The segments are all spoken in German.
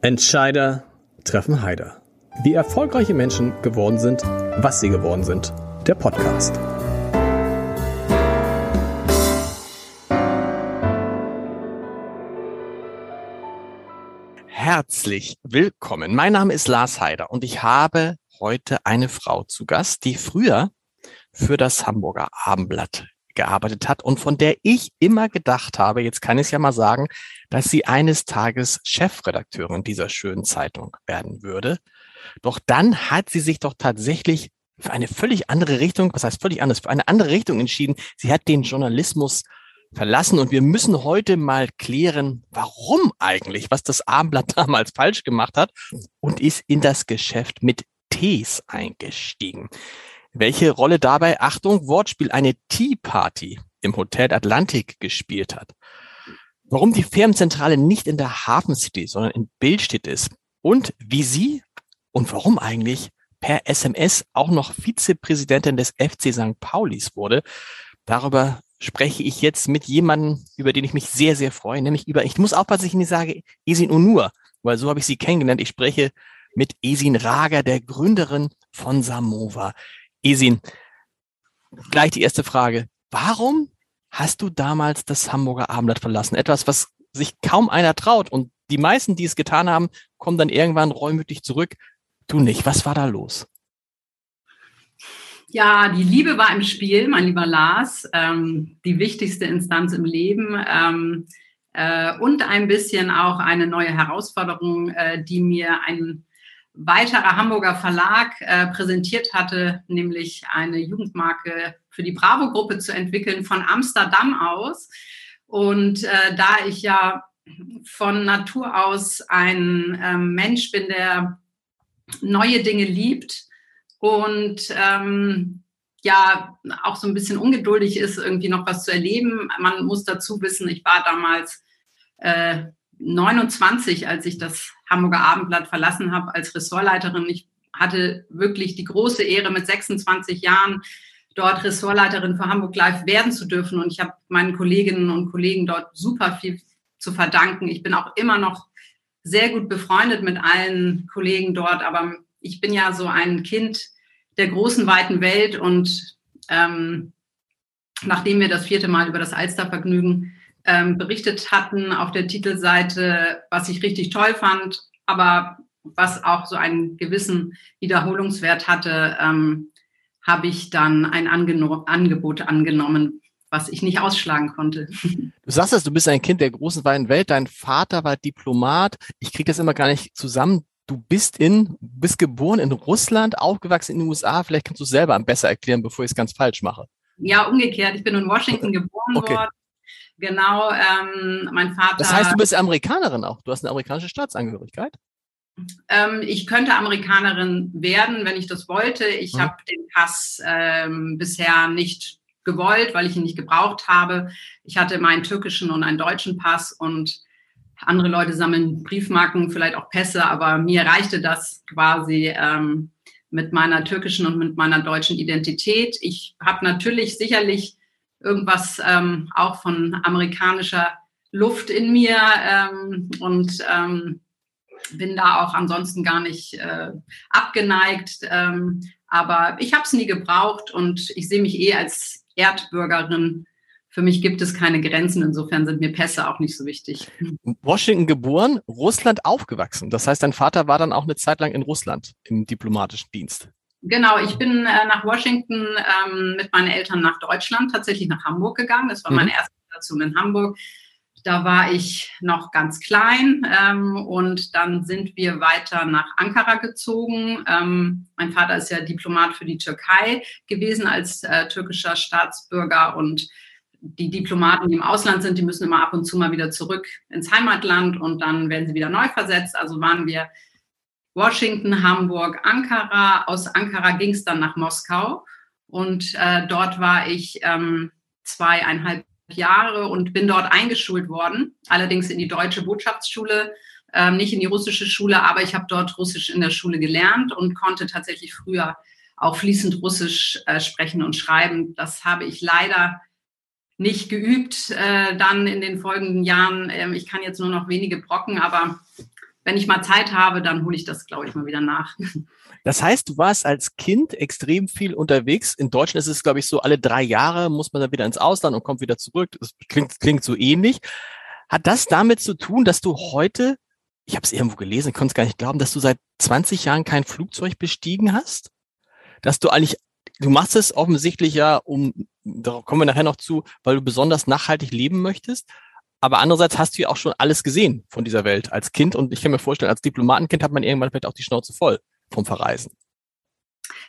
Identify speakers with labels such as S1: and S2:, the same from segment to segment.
S1: Entscheider treffen Heider. Wie erfolgreiche Menschen geworden sind, was sie geworden sind. Der Podcast. Herzlich willkommen. Mein Name ist Lars Heider und ich habe heute eine Frau zu Gast, die früher für das Hamburger Abendblatt gearbeitet hat und von der ich immer gedacht habe, jetzt kann ich es ja mal sagen, dass sie eines Tages Chefredakteurin dieser schönen Zeitung werden würde. Doch dann hat sie sich doch tatsächlich für eine völlig andere Richtung, was heißt völlig anders, für eine andere Richtung entschieden. Sie hat den Journalismus verlassen und wir müssen heute mal klären, warum eigentlich, was das Abendblatt damals falsch gemacht hat und ist in das Geschäft mit Tees eingestiegen. Welche Rolle dabei, Achtung, Wortspiel, eine Tea Party im Hotel Atlantik gespielt hat. Warum die Firmenzentrale nicht in der Hafen City, sondern in Billstedt ist. Und wie sie und warum eigentlich per SMS auch noch Vizepräsidentin des FC St. Paulis wurde. Darüber spreche ich jetzt mit jemandem, über den ich mich sehr, sehr freue, nämlich über, ich muss aufpassen, dass ich nicht sage Esin Onur, weil so habe ich sie kennengelernt. Ich spreche mit Esin Rager, der Gründerin von Samova. Esin, gleich die erste Frage. Warum hast du damals das Hamburger Abendblatt verlassen? Etwas, was sich kaum einer traut. Und die meisten, die es getan haben, kommen dann irgendwann reumütig zurück. Du nicht. Was war da los?
S2: Ja, die Liebe war im Spiel, mein lieber Lars. Ähm, die wichtigste Instanz im Leben. Ähm, äh, und ein bisschen auch eine neue Herausforderung, äh, die mir ein weiterer Hamburger Verlag äh, präsentiert hatte, nämlich eine Jugendmarke für die Bravo-Gruppe zu entwickeln von Amsterdam aus. Und äh, da ich ja von Natur aus ein ähm, Mensch bin, der neue Dinge liebt und ähm, ja auch so ein bisschen ungeduldig ist, irgendwie noch was zu erleben. Man muss dazu wissen, ich war damals äh, 29, als ich das Hamburger Abendblatt verlassen habe als Ressortleiterin. Ich hatte wirklich die große Ehre, mit 26 Jahren dort Ressortleiterin für Hamburg Live werden zu dürfen. Und ich habe meinen Kolleginnen und Kollegen dort super viel zu verdanken. Ich bin auch immer noch sehr gut befreundet mit allen Kollegen dort, aber ich bin ja so ein Kind der großen, weiten Welt und ähm, nachdem wir das vierte Mal über das Alstervergnügen ähm, berichtet hatten auf der Titelseite, was ich richtig toll fand, aber was auch so einen gewissen Wiederholungswert hatte, ähm, habe ich dann ein Angeno Angebot angenommen, was ich nicht ausschlagen konnte.
S1: Du sagst es, du bist ein Kind der großen weiten Welt. Dein Vater war Diplomat. Ich kriege das immer gar nicht zusammen. Du bist in, bist geboren in Russland, aufgewachsen in den USA. Vielleicht kannst du es selber besser erklären, bevor ich es ganz falsch mache.
S2: Ja, umgekehrt. Ich bin in Washington geboren okay. worden Genau, ähm, mein Vater.
S1: Das heißt, du bist Amerikanerin auch. Du hast eine amerikanische Staatsangehörigkeit.
S2: Ähm, ich könnte Amerikanerin werden, wenn ich das wollte. Ich hm. habe den Pass ähm, bisher nicht gewollt, weil ich ihn nicht gebraucht habe. Ich hatte meinen türkischen und einen deutschen Pass und andere Leute sammeln Briefmarken, vielleicht auch Pässe, aber mir reichte das quasi ähm, mit meiner türkischen und mit meiner deutschen Identität. Ich habe natürlich sicherlich irgendwas ähm, auch von amerikanischer Luft in mir ähm, und ähm, bin da auch ansonsten gar nicht äh, abgeneigt. Ähm, aber ich habe es nie gebraucht und ich sehe mich eh als Erdbürgerin. Für mich gibt es keine Grenzen, insofern sind mir Pässe auch nicht so wichtig.
S1: Washington geboren, Russland aufgewachsen. Das heißt, dein Vater war dann auch eine Zeit lang in Russland im diplomatischen Dienst.
S2: Genau, ich bin äh, nach Washington ähm, mit meinen Eltern nach Deutschland, tatsächlich nach Hamburg gegangen. Das war mhm. meine erste Station in Hamburg. Da war ich noch ganz klein ähm, und dann sind wir weiter nach Ankara gezogen. Ähm, mein Vater ist ja Diplomat für die Türkei gewesen als äh, türkischer Staatsbürger und die Diplomaten, die im Ausland sind, die müssen immer ab und zu mal wieder zurück ins Heimatland und dann werden sie wieder neu versetzt. Also waren wir Washington, Hamburg, Ankara. Aus Ankara ging es dann nach Moskau und äh, dort war ich ähm, zweieinhalb Jahre und bin dort eingeschult worden, allerdings in die deutsche Botschaftsschule, ähm, nicht in die russische Schule, aber ich habe dort Russisch in der Schule gelernt und konnte tatsächlich früher auch fließend Russisch äh, sprechen und schreiben. Das habe ich leider nicht geübt äh, dann in den folgenden Jahren. Ähm, ich kann jetzt nur noch wenige Brocken, aber wenn ich mal Zeit habe, dann hole ich das, glaube ich, mal wieder nach.
S1: Das heißt, du warst als Kind extrem viel unterwegs. In Deutschland ist es, glaube ich, so, alle drei Jahre muss man dann wieder ins Ausland und kommt wieder zurück. Das klingt, klingt so ähnlich. Hat das damit zu tun, dass du heute, ich habe es irgendwo gelesen, ich konnte es gar nicht glauben, dass du seit 20 Jahren kein Flugzeug bestiegen hast? Dass du eigentlich, du machst es offensichtlich ja, um, darauf kommen wir nachher noch zu, weil du besonders nachhaltig leben möchtest. Aber andererseits hast du ja auch schon alles gesehen von dieser Welt als Kind. Und ich kann mir vorstellen, als Diplomatenkind hat man irgendwann vielleicht auch die Schnauze voll vom Verreisen.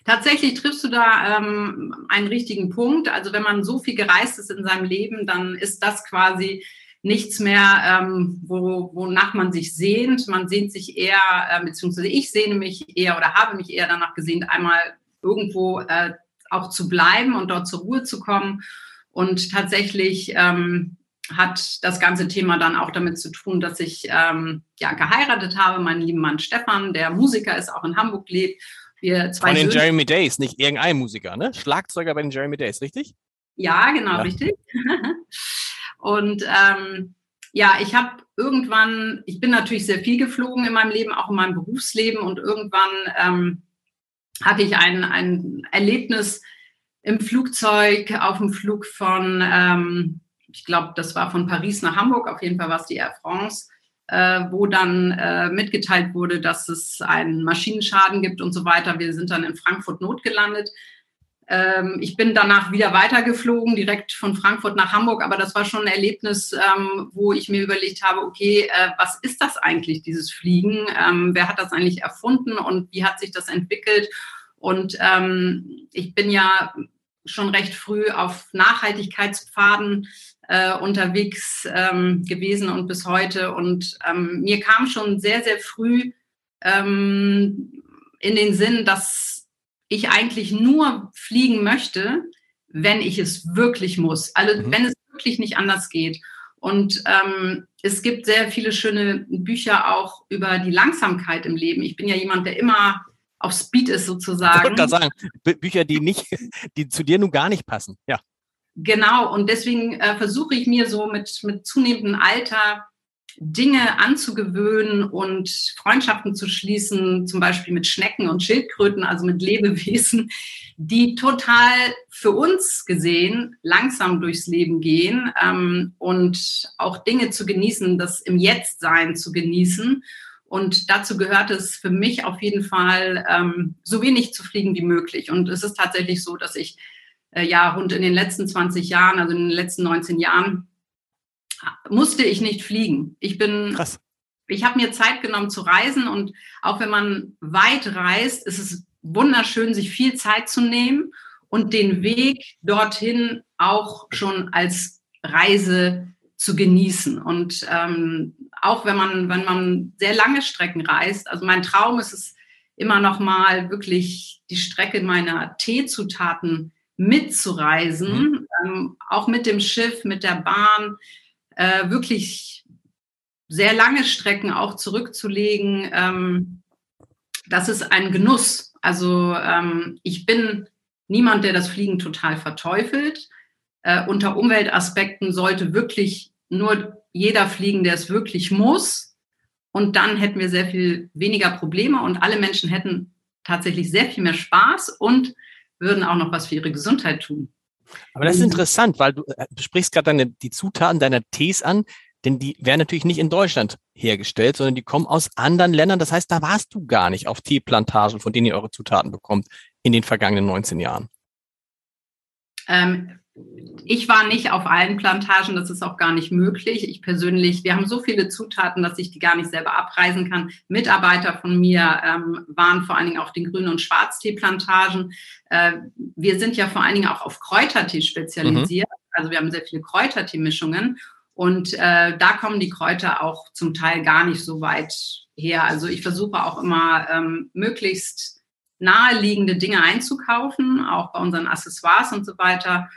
S2: Tatsächlich triffst du da ähm, einen richtigen Punkt. Also wenn man so viel gereist ist in seinem Leben, dann ist das quasi nichts mehr, ähm, wo, wonach man sich sehnt. Man sehnt sich eher, äh, beziehungsweise ich sehne mich eher oder habe mich eher danach gesehnt, einmal irgendwo äh, auch zu bleiben und dort zur Ruhe zu kommen. Und tatsächlich ähm, hat das ganze Thema dann auch damit zu tun, dass ich ähm, ja geheiratet habe, meinen lieben Mann Stefan, der Musiker ist, auch in Hamburg lebt.
S1: Wir zwei Von den Söhne. Jeremy Days, nicht irgendein Musiker, ne? Schlagzeuger bei den Jeremy Days, richtig?
S2: Ja, genau, ja. richtig. Und ähm, ja, ich habe irgendwann, ich bin natürlich sehr viel geflogen in meinem Leben, auch in meinem Berufsleben und irgendwann ähm, hatte ich ein, ein Erlebnis im Flugzeug auf dem Flug von ähm, ich glaube, das war von Paris nach Hamburg, auf jeden Fall war es die Air France, äh, wo dann äh, mitgeteilt wurde, dass es einen Maschinenschaden gibt und so weiter. Wir sind dann in Frankfurt notgelandet. Ähm, ich bin danach wieder weitergeflogen, direkt von Frankfurt nach Hamburg, aber das war schon ein Erlebnis, ähm, wo ich mir überlegt habe, okay, äh, was ist das eigentlich, dieses Fliegen? Ähm, wer hat das eigentlich erfunden und wie hat sich das entwickelt? Und ähm, ich bin ja schon recht früh auf Nachhaltigkeitspfaden äh, unterwegs ähm, gewesen und bis heute. Und ähm, mir kam schon sehr, sehr früh ähm, in den Sinn, dass ich eigentlich nur fliegen möchte, wenn ich es wirklich muss. Also mhm. wenn es wirklich nicht anders geht. Und ähm, es gibt sehr viele schöne Bücher auch über die Langsamkeit im Leben. Ich bin ja jemand, der immer auf Speed ist sozusagen. Ich
S1: wollte sagen, Bücher, die nicht, die zu dir nun gar nicht passen. Ja.
S2: Genau, und deswegen äh, versuche ich mir so mit, mit zunehmendem Alter Dinge anzugewöhnen und Freundschaften zu schließen, zum Beispiel mit Schnecken und Schildkröten, also mit Lebewesen, die total für uns gesehen langsam durchs Leben gehen ähm, und auch Dinge zu genießen, das im Jetztsein zu genießen. Und dazu gehört es für mich auf jeden Fall, ähm, so wenig zu fliegen wie möglich. Und es ist tatsächlich so, dass ich äh, ja, rund in den letzten 20 Jahren, also in den letzten 19 Jahren, musste ich nicht fliegen. Ich bin, Krass. ich habe mir Zeit genommen zu reisen und auch wenn man weit reist, ist es wunderschön, sich viel Zeit zu nehmen und den Weg dorthin auch schon als Reise zu genießen. Und ähm, auch wenn man, wenn man sehr lange Strecken reist, also mein Traum ist es immer noch mal wirklich die Strecke meiner Teezutaten mitzureisen, mhm. ähm, auch mit dem Schiff, mit der Bahn, äh, wirklich sehr lange Strecken auch zurückzulegen. Ähm, das ist ein Genuss. Also ähm, ich bin niemand, der das Fliegen total verteufelt. Äh, unter Umweltaspekten sollte wirklich nur jeder fliegen, der es wirklich muss. Und dann hätten wir sehr viel weniger Probleme und alle Menschen hätten tatsächlich sehr viel mehr Spaß und würden auch noch was für ihre Gesundheit tun.
S1: Aber das ist interessant, weil du, äh, du sprichst gerade deine, die Zutaten deiner Tees an, denn die werden natürlich nicht in Deutschland hergestellt, sondern die kommen aus anderen Ländern. Das heißt, da warst du gar nicht auf Teeplantagen, von denen ihr eure Zutaten bekommt in den vergangenen 19 Jahren.
S2: Ähm, ich war nicht auf allen Plantagen, das ist auch gar nicht möglich. Ich persönlich, wir haben so viele Zutaten, dass ich die gar nicht selber abreisen kann. Mitarbeiter von mir ähm, waren vor allen Dingen auf den Grün- und Schwarzteeplantagen. Äh, wir sind ja vor allen Dingen auch auf Kräutertee spezialisiert. Mhm. Also wir haben sehr viele Kräutertee-Mischungen. Und äh, da kommen die Kräuter auch zum Teil gar nicht so weit her. Also ich versuche auch immer ähm, möglichst naheliegende Dinge einzukaufen, auch bei unseren Accessoires und so weiter.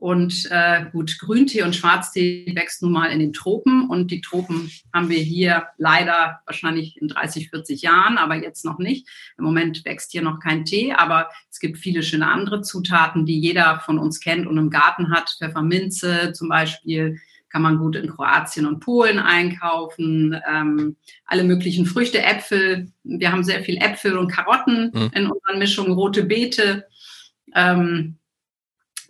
S2: Und äh, gut, Grüntee und Schwarztee wächst nun mal in den Tropen und die Tropen haben wir hier leider wahrscheinlich in 30, 40 Jahren, aber jetzt noch nicht. Im Moment wächst hier noch kein Tee, aber es gibt viele schöne andere Zutaten, die jeder von uns kennt und im Garten hat. Pfefferminze zum Beispiel, kann man gut in Kroatien und Polen einkaufen. Ähm, alle möglichen Früchte, Äpfel. Wir haben sehr viel Äpfel und Karotten mhm. in unseren Mischungen, rote Beete. Ähm,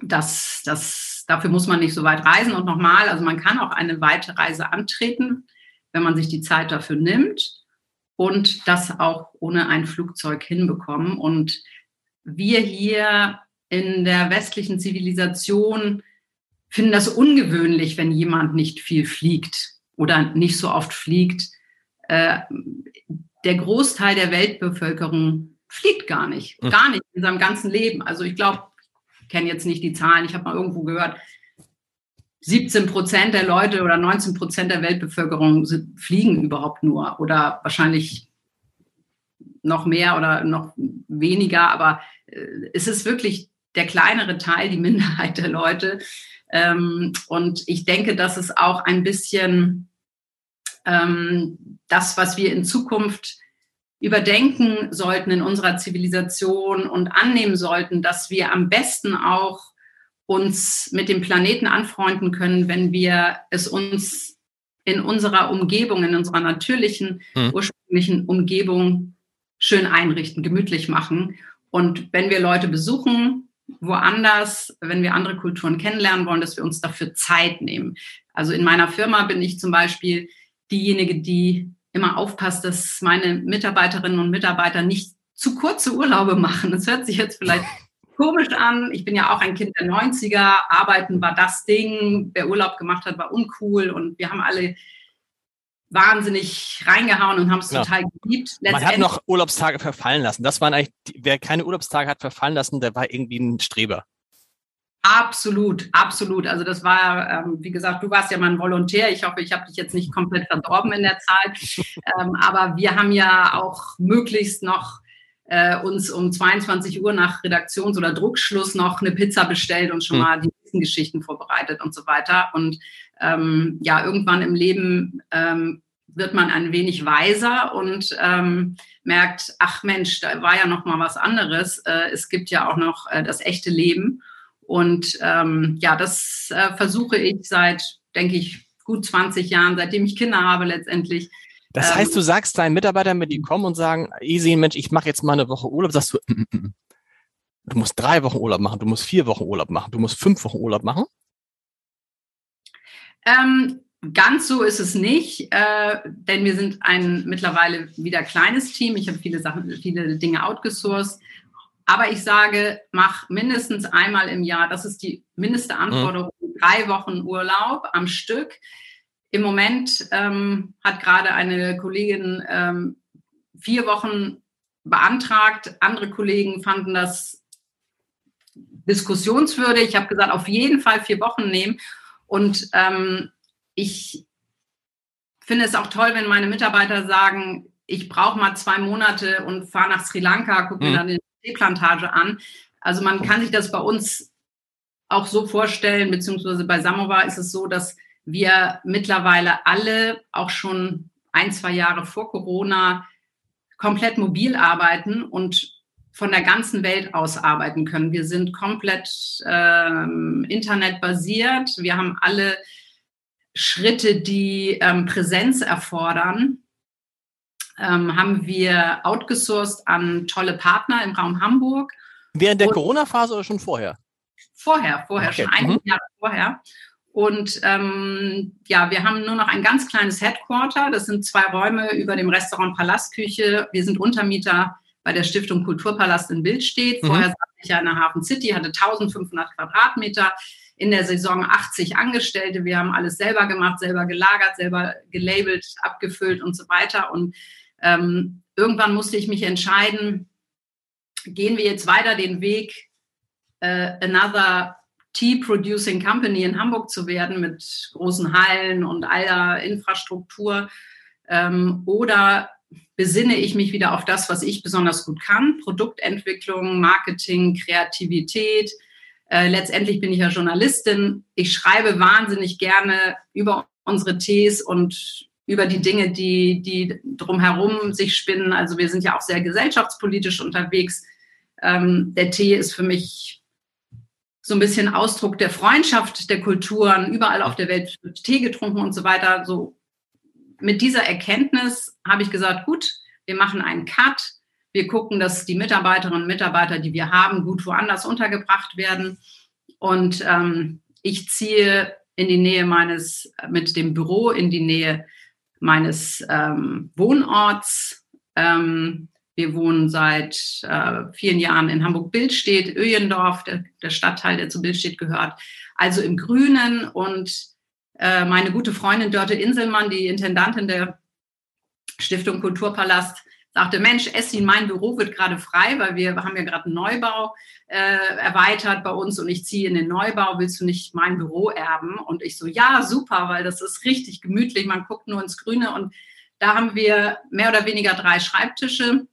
S2: das, das, dafür muss man nicht so weit reisen. Und nochmal, also man kann auch eine weite Reise antreten, wenn man sich die Zeit dafür nimmt und das auch ohne ein Flugzeug hinbekommen. Und wir hier in der westlichen Zivilisation finden das ungewöhnlich, wenn jemand nicht viel fliegt oder nicht so oft fliegt. Äh, der Großteil der Weltbevölkerung fliegt gar nicht, hm. gar nicht in seinem ganzen Leben. Also ich glaube, kenne jetzt nicht die Zahlen, ich habe mal irgendwo gehört, 17 Prozent der Leute oder 19 Prozent der Weltbevölkerung fliegen überhaupt nur oder wahrscheinlich noch mehr oder noch weniger, aber äh, es ist wirklich der kleinere Teil, die Minderheit der Leute. Ähm, und ich denke, dass es auch ein bisschen ähm, das, was wir in Zukunft überdenken sollten in unserer Zivilisation und annehmen sollten, dass wir am besten auch uns mit dem Planeten anfreunden können, wenn wir es uns in unserer Umgebung, in unserer natürlichen, hm. ursprünglichen Umgebung schön einrichten, gemütlich machen. Und wenn wir Leute besuchen, woanders, wenn wir andere Kulturen kennenlernen wollen, dass wir uns dafür Zeit nehmen. Also in meiner Firma bin ich zum Beispiel diejenige, die immer aufpasst, dass meine Mitarbeiterinnen und Mitarbeiter nicht zu kurze Urlaube machen. Das hört sich jetzt vielleicht komisch an. Ich bin ja auch ein Kind der 90er. Arbeiten war das Ding. Wer Urlaub gemacht hat, war uncool. Und wir haben alle wahnsinnig reingehauen und haben es genau. total geliebt.
S1: Man hat noch Urlaubstage verfallen lassen. Das waren eigentlich, wer keine Urlaubstage hat verfallen lassen, der war irgendwie ein Streber.
S2: Absolut, absolut. Also das war, ähm, wie gesagt, du warst ja mal ein Volontär. Ich hoffe, ich habe dich jetzt nicht komplett verdorben in der Zeit. Ähm, aber wir haben ja auch möglichst noch äh, uns um 22 Uhr nach Redaktions- oder Druckschluss noch eine Pizza bestellt und schon mhm. mal die nächsten Geschichten vorbereitet und so weiter. Und ähm, ja, irgendwann im Leben ähm, wird man ein wenig weiser und ähm, merkt, ach Mensch, da war ja noch mal was anderes. Äh, es gibt ja auch noch äh, das echte Leben. Und ähm, ja, das äh, versuche ich seit, denke ich, gut 20 Jahren, seitdem ich Kinder habe letztendlich,
S1: das ähm, heißt, du sagst deinen Mitarbeitern, wenn die kommen und sagen, easy, Mensch, ich mache jetzt mal eine Woche Urlaub, sagst du, mm, mm, mm. du musst drei Wochen Urlaub machen, du musst vier Wochen Urlaub machen, du musst fünf Wochen Urlaub machen?
S2: Ähm, ganz so ist es nicht, äh, denn wir sind ein mittlerweile wieder kleines Team. Ich habe viele Sachen, viele Dinge outgesourced. Aber ich sage, mach mindestens einmal im Jahr, das ist die mindeste mhm. Anforderung, mhm. drei Wochen Urlaub am Stück. Im Moment ähm, hat gerade eine Kollegin ähm, vier Wochen beantragt. Andere Kollegen fanden das diskussionswürdig. Ich habe gesagt, auf jeden Fall vier Wochen nehmen. Und ähm, ich finde es auch toll, wenn meine Mitarbeiter sagen, ich brauche mal zwei Monate und fahre nach Sri Lanka, gucke mir mhm. dann die Teeplantage an. Also man kann sich das bei uns auch so vorstellen, beziehungsweise bei Samovar ist es so, dass wir mittlerweile alle auch schon ein, zwei Jahre vor Corona komplett mobil arbeiten und von der ganzen Welt aus arbeiten können. Wir sind komplett ähm, internetbasiert. Wir haben alle Schritte, die ähm, Präsenz erfordern, ähm, haben wir outgesourced an tolle Partner im Raum Hamburg.
S1: Während der Corona-Phase oder schon vorher?
S2: Vorher, vorher, okay. schon einige mhm. Jahre vorher. Und ähm, ja, wir haben nur noch ein ganz kleines Headquarter. Das sind zwei Räume über dem Restaurant Palastküche. Wir sind Untermieter bei der Stiftung Kulturpalast in Bildstedt. Mhm. Vorher saß ich ja in der Hafen City, hatte 1500 Quadratmeter. In der Saison 80 Angestellte. Wir haben alles selber gemacht, selber gelagert, selber gelabelt, abgefüllt und so weiter. Und ähm, irgendwann musste ich mich entscheiden, gehen wir jetzt weiter den Weg, äh, another Tea Producing Company in Hamburg zu werden mit großen Hallen und aller Infrastruktur? Ähm, oder besinne ich mich wieder auf das, was ich besonders gut kann? Produktentwicklung, Marketing, Kreativität. Äh, letztendlich bin ich ja Journalistin. Ich schreibe wahnsinnig gerne über unsere Tees und über die Dinge, die, die drumherum sich spinnen. Also wir sind ja auch sehr gesellschaftspolitisch unterwegs. Ähm, der Tee ist für mich so ein bisschen Ausdruck der Freundschaft der Kulturen. Überall auf der Welt wird Tee getrunken und so weiter. So mit dieser Erkenntnis habe ich gesagt, gut, wir machen einen Cut. Wir gucken, dass die Mitarbeiterinnen und Mitarbeiter, die wir haben, gut woanders untergebracht werden. Und ähm, ich ziehe in die Nähe meines, mit dem Büro in die Nähe meines ähm, Wohnorts. Ähm, wir wohnen seit äh, vielen Jahren in Hamburg-Bildstedt, Öjendorf, der, der, Stadtteil, der zu Bildstedt gehört. Also im Grünen. Und äh, meine gute Freundin Dörte Inselmann, die Intendantin der Stiftung Kulturpalast, sagte, Mensch, Essin, mein Büro wird gerade frei, weil wir haben ja gerade einen Neubau äh, erweitert bei uns und ich ziehe in den Neubau, willst du nicht mein Büro erben? Und ich so, ja, super, weil das ist richtig gemütlich, man guckt nur ins Grüne. Und da haben wir mehr oder weniger drei Schreibtische,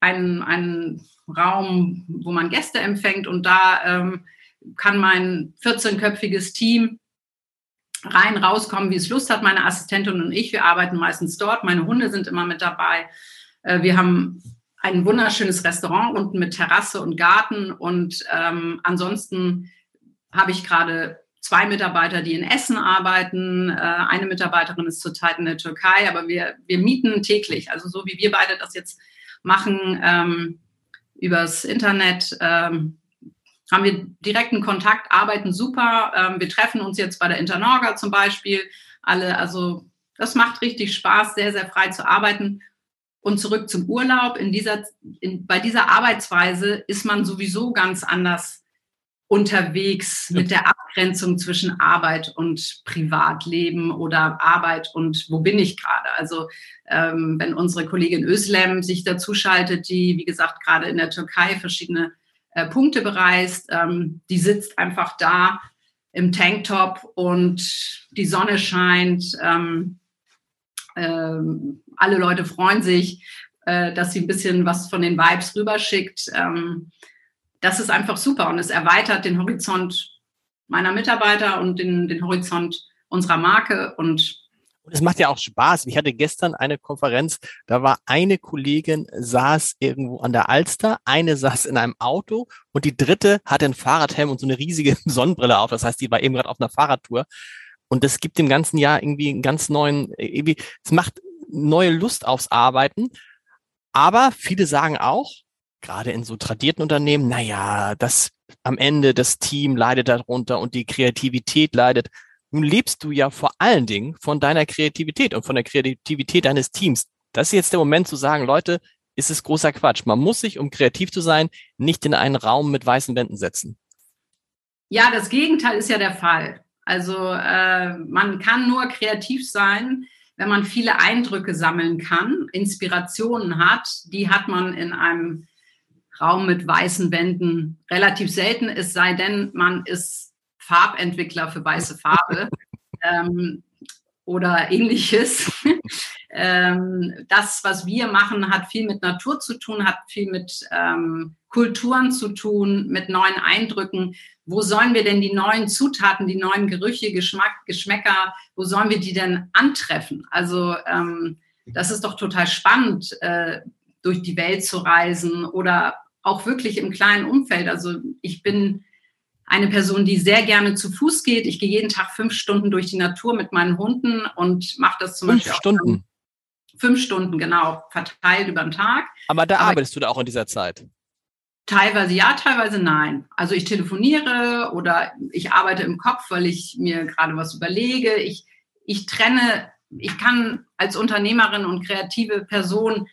S2: einen, einen Raum, wo man Gäste empfängt. Und da ähm, kann mein 14-köpfiges Team rein, rauskommen, wie es Lust hat. Meine Assistentin und ich, wir arbeiten meistens dort. Meine Hunde sind immer mit dabei. Äh, wir haben ein wunderschönes Restaurant unten mit Terrasse und Garten. Und ähm, ansonsten habe ich gerade zwei Mitarbeiter, die in Essen arbeiten. Äh, eine Mitarbeiterin ist zurzeit in der Türkei, aber wir, wir mieten täglich. Also so wie wir beide das jetzt machen ähm, übers Internet. Ähm, haben wir direkten Kontakt, arbeiten super. Ähm, wir treffen uns jetzt bei der Internorga zum Beispiel alle. Also das macht richtig Spaß, sehr, sehr frei zu arbeiten. Und zurück zum Urlaub. In dieser, in, bei dieser Arbeitsweise ist man sowieso ganz anders unterwegs mit der Abgrenzung zwischen Arbeit und Privatleben oder Arbeit und wo bin ich gerade. Also ähm, wenn unsere Kollegin Özlem sich dazu schaltet, die, wie gesagt, gerade in der Türkei verschiedene äh, Punkte bereist. Ähm, die sitzt einfach da im Tanktop und die Sonne scheint. Ähm, ähm, alle Leute freuen sich, äh, dass sie ein bisschen was von den Vibes rüberschickt. Ähm, das ist einfach super und es erweitert den Horizont meiner Mitarbeiter und den, den Horizont unserer Marke und
S1: und es macht ja auch Spaß. Ich hatte gestern eine Konferenz, da war eine Kollegin saß irgendwo an der Alster, eine saß in einem Auto und die dritte hatte ein Fahrradhelm und so eine riesige Sonnenbrille auf. Das heißt, die war eben gerade auf einer Fahrradtour. Und das gibt dem ganzen Jahr irgendwie einen ganz neuen, irgendwie, es macht neue Lust aufs Arbeiten. Aber viele sagen auch, gerade in so tradierten Unternehmen, naja, das am Ende das Team leidet darunter und die Kreativität leidet. Nun lebst du ja vor allen Dingen von deiner Kreativität und von der Kreativität deines Teams. Das ist jetzt der Moment zu sagen, Leute, ist es großer Quatsch. Man muss sich, um kreativ zu sein, nicht in einen Raum mit weißen Wänden setzen.
S2: Ja, das Gegenteil ist ja der Fall. Also äh, man kann nur kreativ sein, wenn man viele Eindrücke sammeln kann, Inspirationen hat. Die hat man in einem Raum mit weißen Wänden relativ selten, es sei denn, man ist Farbentwickler für weiße Farbe ähm, oder ähnliches. ähm, das, was wir machen, hat viel mit Natur zu tun, hat viel mit ähm, Kulturen zu tun, mit neuen Eindrücken. Wo sollen wir denn die neuen Zutaten, die neuen Gerüche, Geschmack, Geschmäcker, wo sollen wir die denn antreffen? Also ähm, das ist doch total spannend, äh, durch die Welt zu reisen oder auch wirklich im kleinen Umfeld. Also ich bin eine Person, die sehr gerne zu Fuß geht. Ich gehe jeden Tag fünf Stunden durch die Natur mit meinen Hunden und mache das zum
S1: fünf
S2: Beispiel.
S1: Stunden.
S2: Fünf Stunden, genau, verteilt über den Tag.
S1: Aber da Aber arbeitest du da auch in dieser Zeit?
S2: Teilweise ja, teilweise nein. Also ich telefoniere oder ich arbeite im Kopf, weil ich mir gerade was überlege. Ich, ich trenne, ich kann als Unternehmerin und kreative Person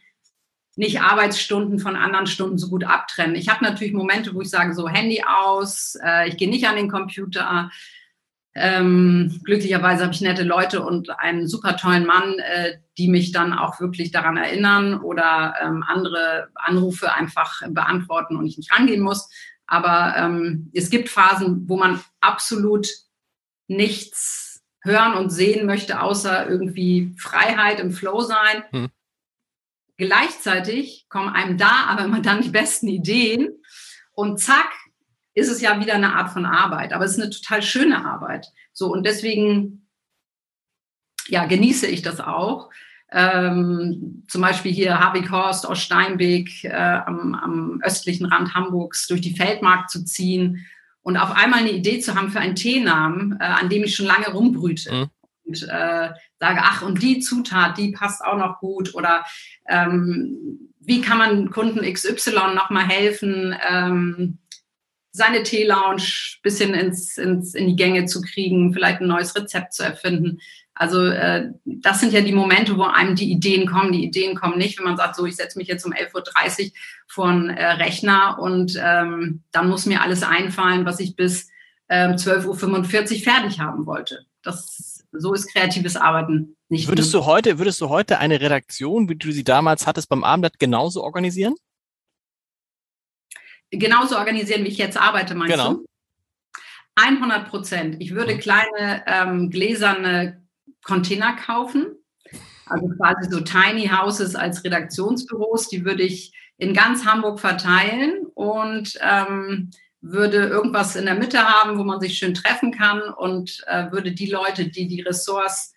S2: nicht Arbeitsstunden von anderen Stunden so gut abtrennen. Ich habe natürlich Momente, wo ich sage, so Handy aus, äh, ich gehe nicht an den Computer. Ähm, glücklicherweise habe ich nette Leute und einen super tollen Mann, äh, die mich dann auch wirklich daran erinnern oder ähm, andere Anrufe einfach beantworten und ich nicht rangehen muss. Aber ähm, es gibt Phasen, wo man absolut nichts hören und sehen möchte, außer irgendwie Freiheit im Flow sein. Hm. Gleichzeitig kommen einem da aber immer dann die besten Ideen und zack, ist es ja wieder eine Art von Arbeit. Aber es ist eine total schöne Arbeit. So und deswegen, ja, genieße ich das auch. Ähm, zum Beispiel hier Habighorst aus Steinbeck äh, am, am östlichen Rand Hamburgs durch die Feldmark zu ziehen und auf einmal eine Idee zu haben für einen Teenamen, äh, an dem ich schon lange rumbrüte. Mhm. Und äh, sage, ach, und die Zutat, die passt auch noch gut. Oder ähm, wie kann man Kunden XY nochmal helfen, ähm, seine Tee-Lounge ein bisschen ins, ins, in die Gänge zu kriegen, vielleicht ein neues Rezept zu erfinden. Also äh, das sind ja die Momente, wo einem die Ideen kommen. Die Ideen kommen nicht, wenn man sagt, so, ich setze mich jetzt um 11.30 Uhr vor einen äh, Rechner und ähm, dann muss mir alles einfallen, was ich bis ähm, 12.45 Uhr fertig haben wollte. Das, so ist kreatives Arbeiten nicht.
S1: Würdest du heute, würdest du heute eine Redaktion, wie du sie damals hattest beim Abendblatt, genauso organisieren?
S2: Genauso organisieren, wie ich jetzt arbeite, meinst genau. du? 100 Prozent. Ich würde mhm. kleine ähm, gläserne Container kaufen. Also quasi so Tiny Houses als Redaktionsbüros, die würde ich in ganz Hamburg verteilen und ähm, würde irgendwas in der Mitte haben, wo man sich schön treffen kann und äh, würde die Leute, die die Ressorts,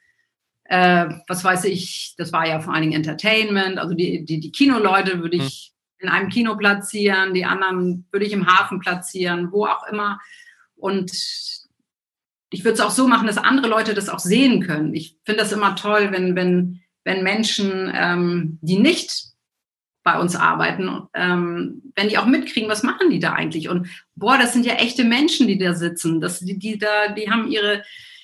S2: äh, was weiß ich, das war ja vor allen Dingen Entertainment, also die, die, die Kinoleute würde ich hm. in einem Kino platzieren, die anderen würde ich im Hafen platzieren, wo auch immer. Und ich würde es auch so machen, dass andere Leute das auch sehen können. Ich finde das immer toll, wenn, wenn, wenn Menschen, ähm, die nicht bei uns arbeiten, ähm, wenn die auch mitkriegen, was machen die da eigentlich? Und boah, das sind ja echte Menschen, die da sitzen. Das, die, die, da, die haben ihre,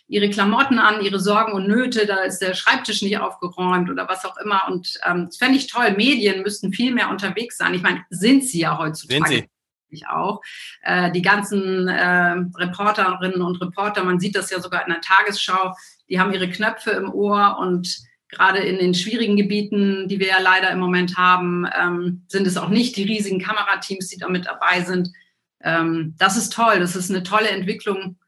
S2: ihre Klamotten an, ihre Sorgen und Nöte, da ist der Schreibtisch nicht aufgeräumt oder was auch immer. Und ähm, das fände ich toll. Medien müssten viel mehr unterwegs sein. Ich meine, sind sie ja heutzutage. Sind sie ich auch. Äh, die ganzen äh, Reporterinnen und Reporter, man sieht das ja sogar in der Tagesschau, die haben ihre Knöpfe im Ohr und gerade in den schwierigen Gebieten, die wir ja leider im Moment haben, ähm, sind es auch nicht die riesigen Kamerateams, die da mit dabei sind. Ähm, das ist toll. Das ist eine tolle Entwicklung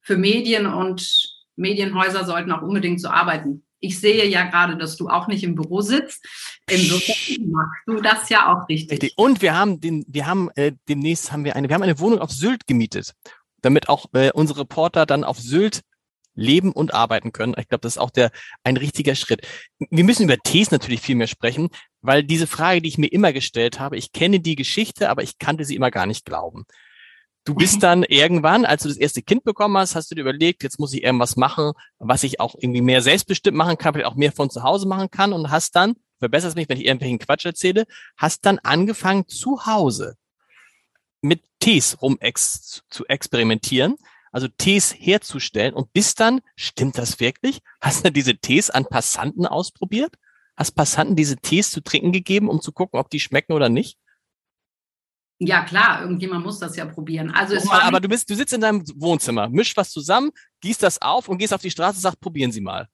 S2: für Medien und Medienhäuser sollten auch unbedingt so arbeiten. Ich sehe ja gerade, dass du auch nicht im Büro sitzt. Insofern machst du das ja auch richtig. richtig.
S1: Und wir haben den, wir haben äh, demnächst haben wir eine, wir haben eine Wohnung auf Sylt gemietet, damit auch äh, unsere Reporter dann auf Sylt leben und arbeiten können. Ich glaube, das ist auch der ein richtiger Schritt. Wir müssen über Tees natürlich viel mehr sprechen, weil diese Frage, die ich mir immer gestellt habe, ich kenne die Geschichte, aber ich kannte sie immer gar nicht glauben. Du bist dann irgendwann, als du das erste Kind bekommen hast, hast du dir überlegt, jetzt muss ich irgendwas machen, was ich auch irgendwie mehr selbstbestimmt machen kann, vielleicht auch mehr von zu Hause machen kann und hast dann, verbesserst mich, wenn ich irgendwelchen Quatsch erzähle, hast dann angefangen zu Hause mit Tees rum ex zu experimentieren, also Tees herzustellen und bist dann, stimmt das wirklich? Hast du diese Tees an Passanten ausprobiert? Hast Passanten diese Tees zu trinken gegeben, um zu gucken, ob die schmecken oder nicht?
S2: Ja, klar, irgendjemand muss das ja probieren. Also
S1: es mal, aber du bist, du sitzt in deinem Wohnzimmer, misch was zusammen, gießt das auf und gehst auf die Straße und sagst, probieren Sie mal.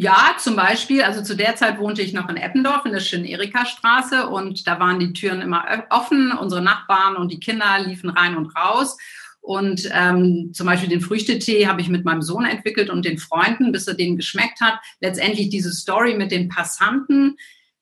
S2: Ja, zum Beispiel, also zu der Zeit wohnte ich noch in Eppendorf in der schönen Erika-Straße und da waren die Türen immer offen. Unsere Nachbarn und die Kinder liefen rein und raus. Und ähm, zum Beispiel den Früchtetee habe ich mit meinem Sohn entwickelt und den Freunden, bis er den geschmeckt hat. Letztendlich diese Story mit den Passanten,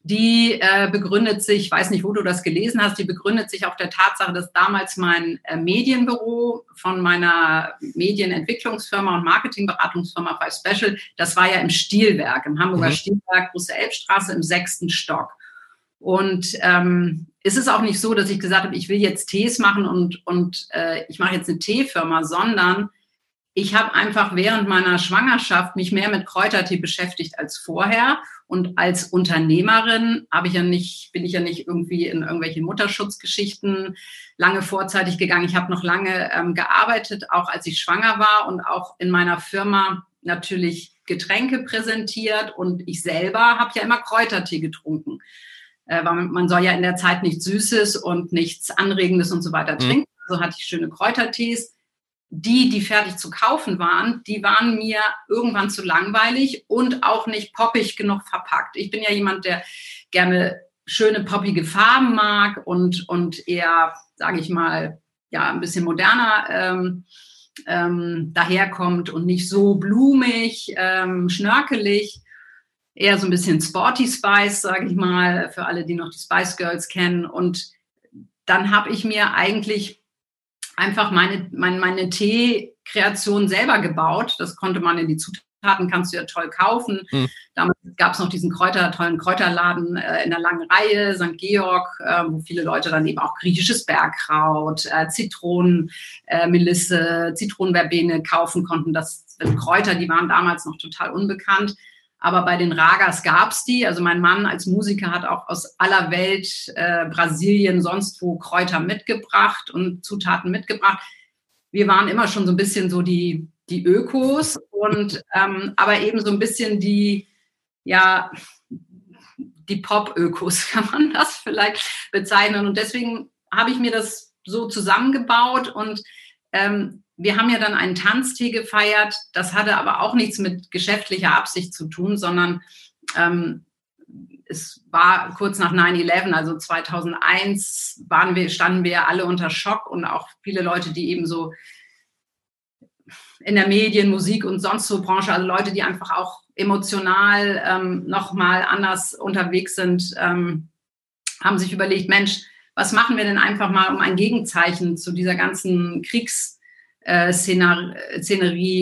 S2: die äh, begründet sich, ich weiß nicht, wo du das gelesen hast, die begründet sich auf der Tatsache, dass damals mein äh, Medienbüro von meiner Medienentwicklungsfirma und Marketingberatungsfirma Five Special, das war ja im Stilwerk, im Hamburger mhm. Stilwerk, Große Elbstraße im sechsten Stock. Und ähm, ist es auch nicht so, dass ich gesagt habe, ich will jetzt Tees machen und, und äh, ich mache jetzt eine Teefirma, sondern ich habe einfach während meiner Schwangerschaft mich mehr mit Kräutertee beschäftigt als vorher und als Unternehmerin habe ich ja nicht, bin ich ja nicht irgendwie in irgendwelche Mutterschutzgeschichten lange vorzeitig gegangen. Ich habe noch lange ähm, gearbeitet, auch als ich schwanger war und auch in meiner Firma natürlich Getränke präsentiert und ich selber habe ja immer Kräutertee getrunken. Äh, weil man soll ja in der Zeit nichts Süßes und nichts Anregendes und so weiter mhm. trinken. Also hatte ich schöne Kräutertees die, die fertig zu kaufen waren, die waren mir irgendwann zu langweilig und auch nicht poppig genug verpackt. Ich bin ja jemand, der gerne schöne poppige Farben mag und, und eher, sage ich mal, ja, ein bisschen moderner ähm, ähm, daherkommt und nicht so blumig, ähm, schnörkelig, eher so ein bisschen Sporty Spice, sage ich mal, für alle, die noch die Spice Girls kennen. Und dann habe ich mir eigentlich einfach meine, meine, meine Tee-Kreation selber gebaut. Das konnte man in die Zutaten kannst du ja toll kaufen. Mhm. Damals gab es noch diesen Kräuter, tollen Kräuterladen äh, in der langen Reihe, St. Georg, äh, wo viele Leute dann eben auch griechisches Bergkraut, äh, Zitronen, äh, Melisse, Zitronenverbene kaufen konnten. Das sind Kräuter, die waren damals noch total unbekannt. Aber bei den Ragas gab es die. Also mein Mann als Musiker hat auch aus aller Welt, äh, Brasilien, sonst wo Kräuter mitgebracht und Zutaten mitgebracht. Wir waren immer schon so ein bisschen so die, die Ökos und ähm, aber eben so ein bisschen die, ja, die Pop-Ökos, kann man das vielleicht bezeichnen. Und deswegen habe ich mir das so zusammengebaut und ähm, wir haben ja dann einen Tanztee gefeiert. Das hatte aber auch nichts mit geschäftlicher Absicht zu tun, sondern ähm, es war kurz nach 9-11, also 2001, waren wir, standen wir alle unter Schock und auch viele Leute, die eben so in der Medien, Musik und sonst so Branche, also Leute, die einfach auch emotional ähm, nochmal anders unterwegs sind, ähm, haben sich überlegt, Mensch, was machen wir denn einfach mal, um ein Gegenzeichen zu dieser ganzen Kriegsszenerie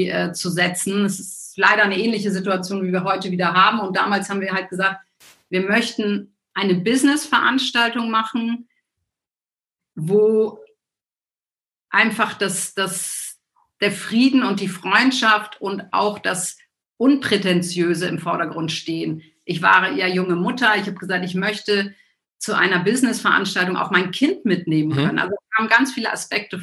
S2: äh, zu setzen. Es ist leider eine ähnliche Situation, wie wir heute wieder haben. Und damals haben wir halt gesagt, wir möchten eine Business-Veranstaltung machen, wo einfach das, das, der Frieden und die Freundschaft und auch das Unprätentiöse im Vordergrund stehen. Ich war ja junge Mutter. Ich habe gesagt, ich möchte zu einer Business-Veranstaltung auch mein Kind mitnehmen mhm. können. Mhm. Also kamen ganz viele Aspekte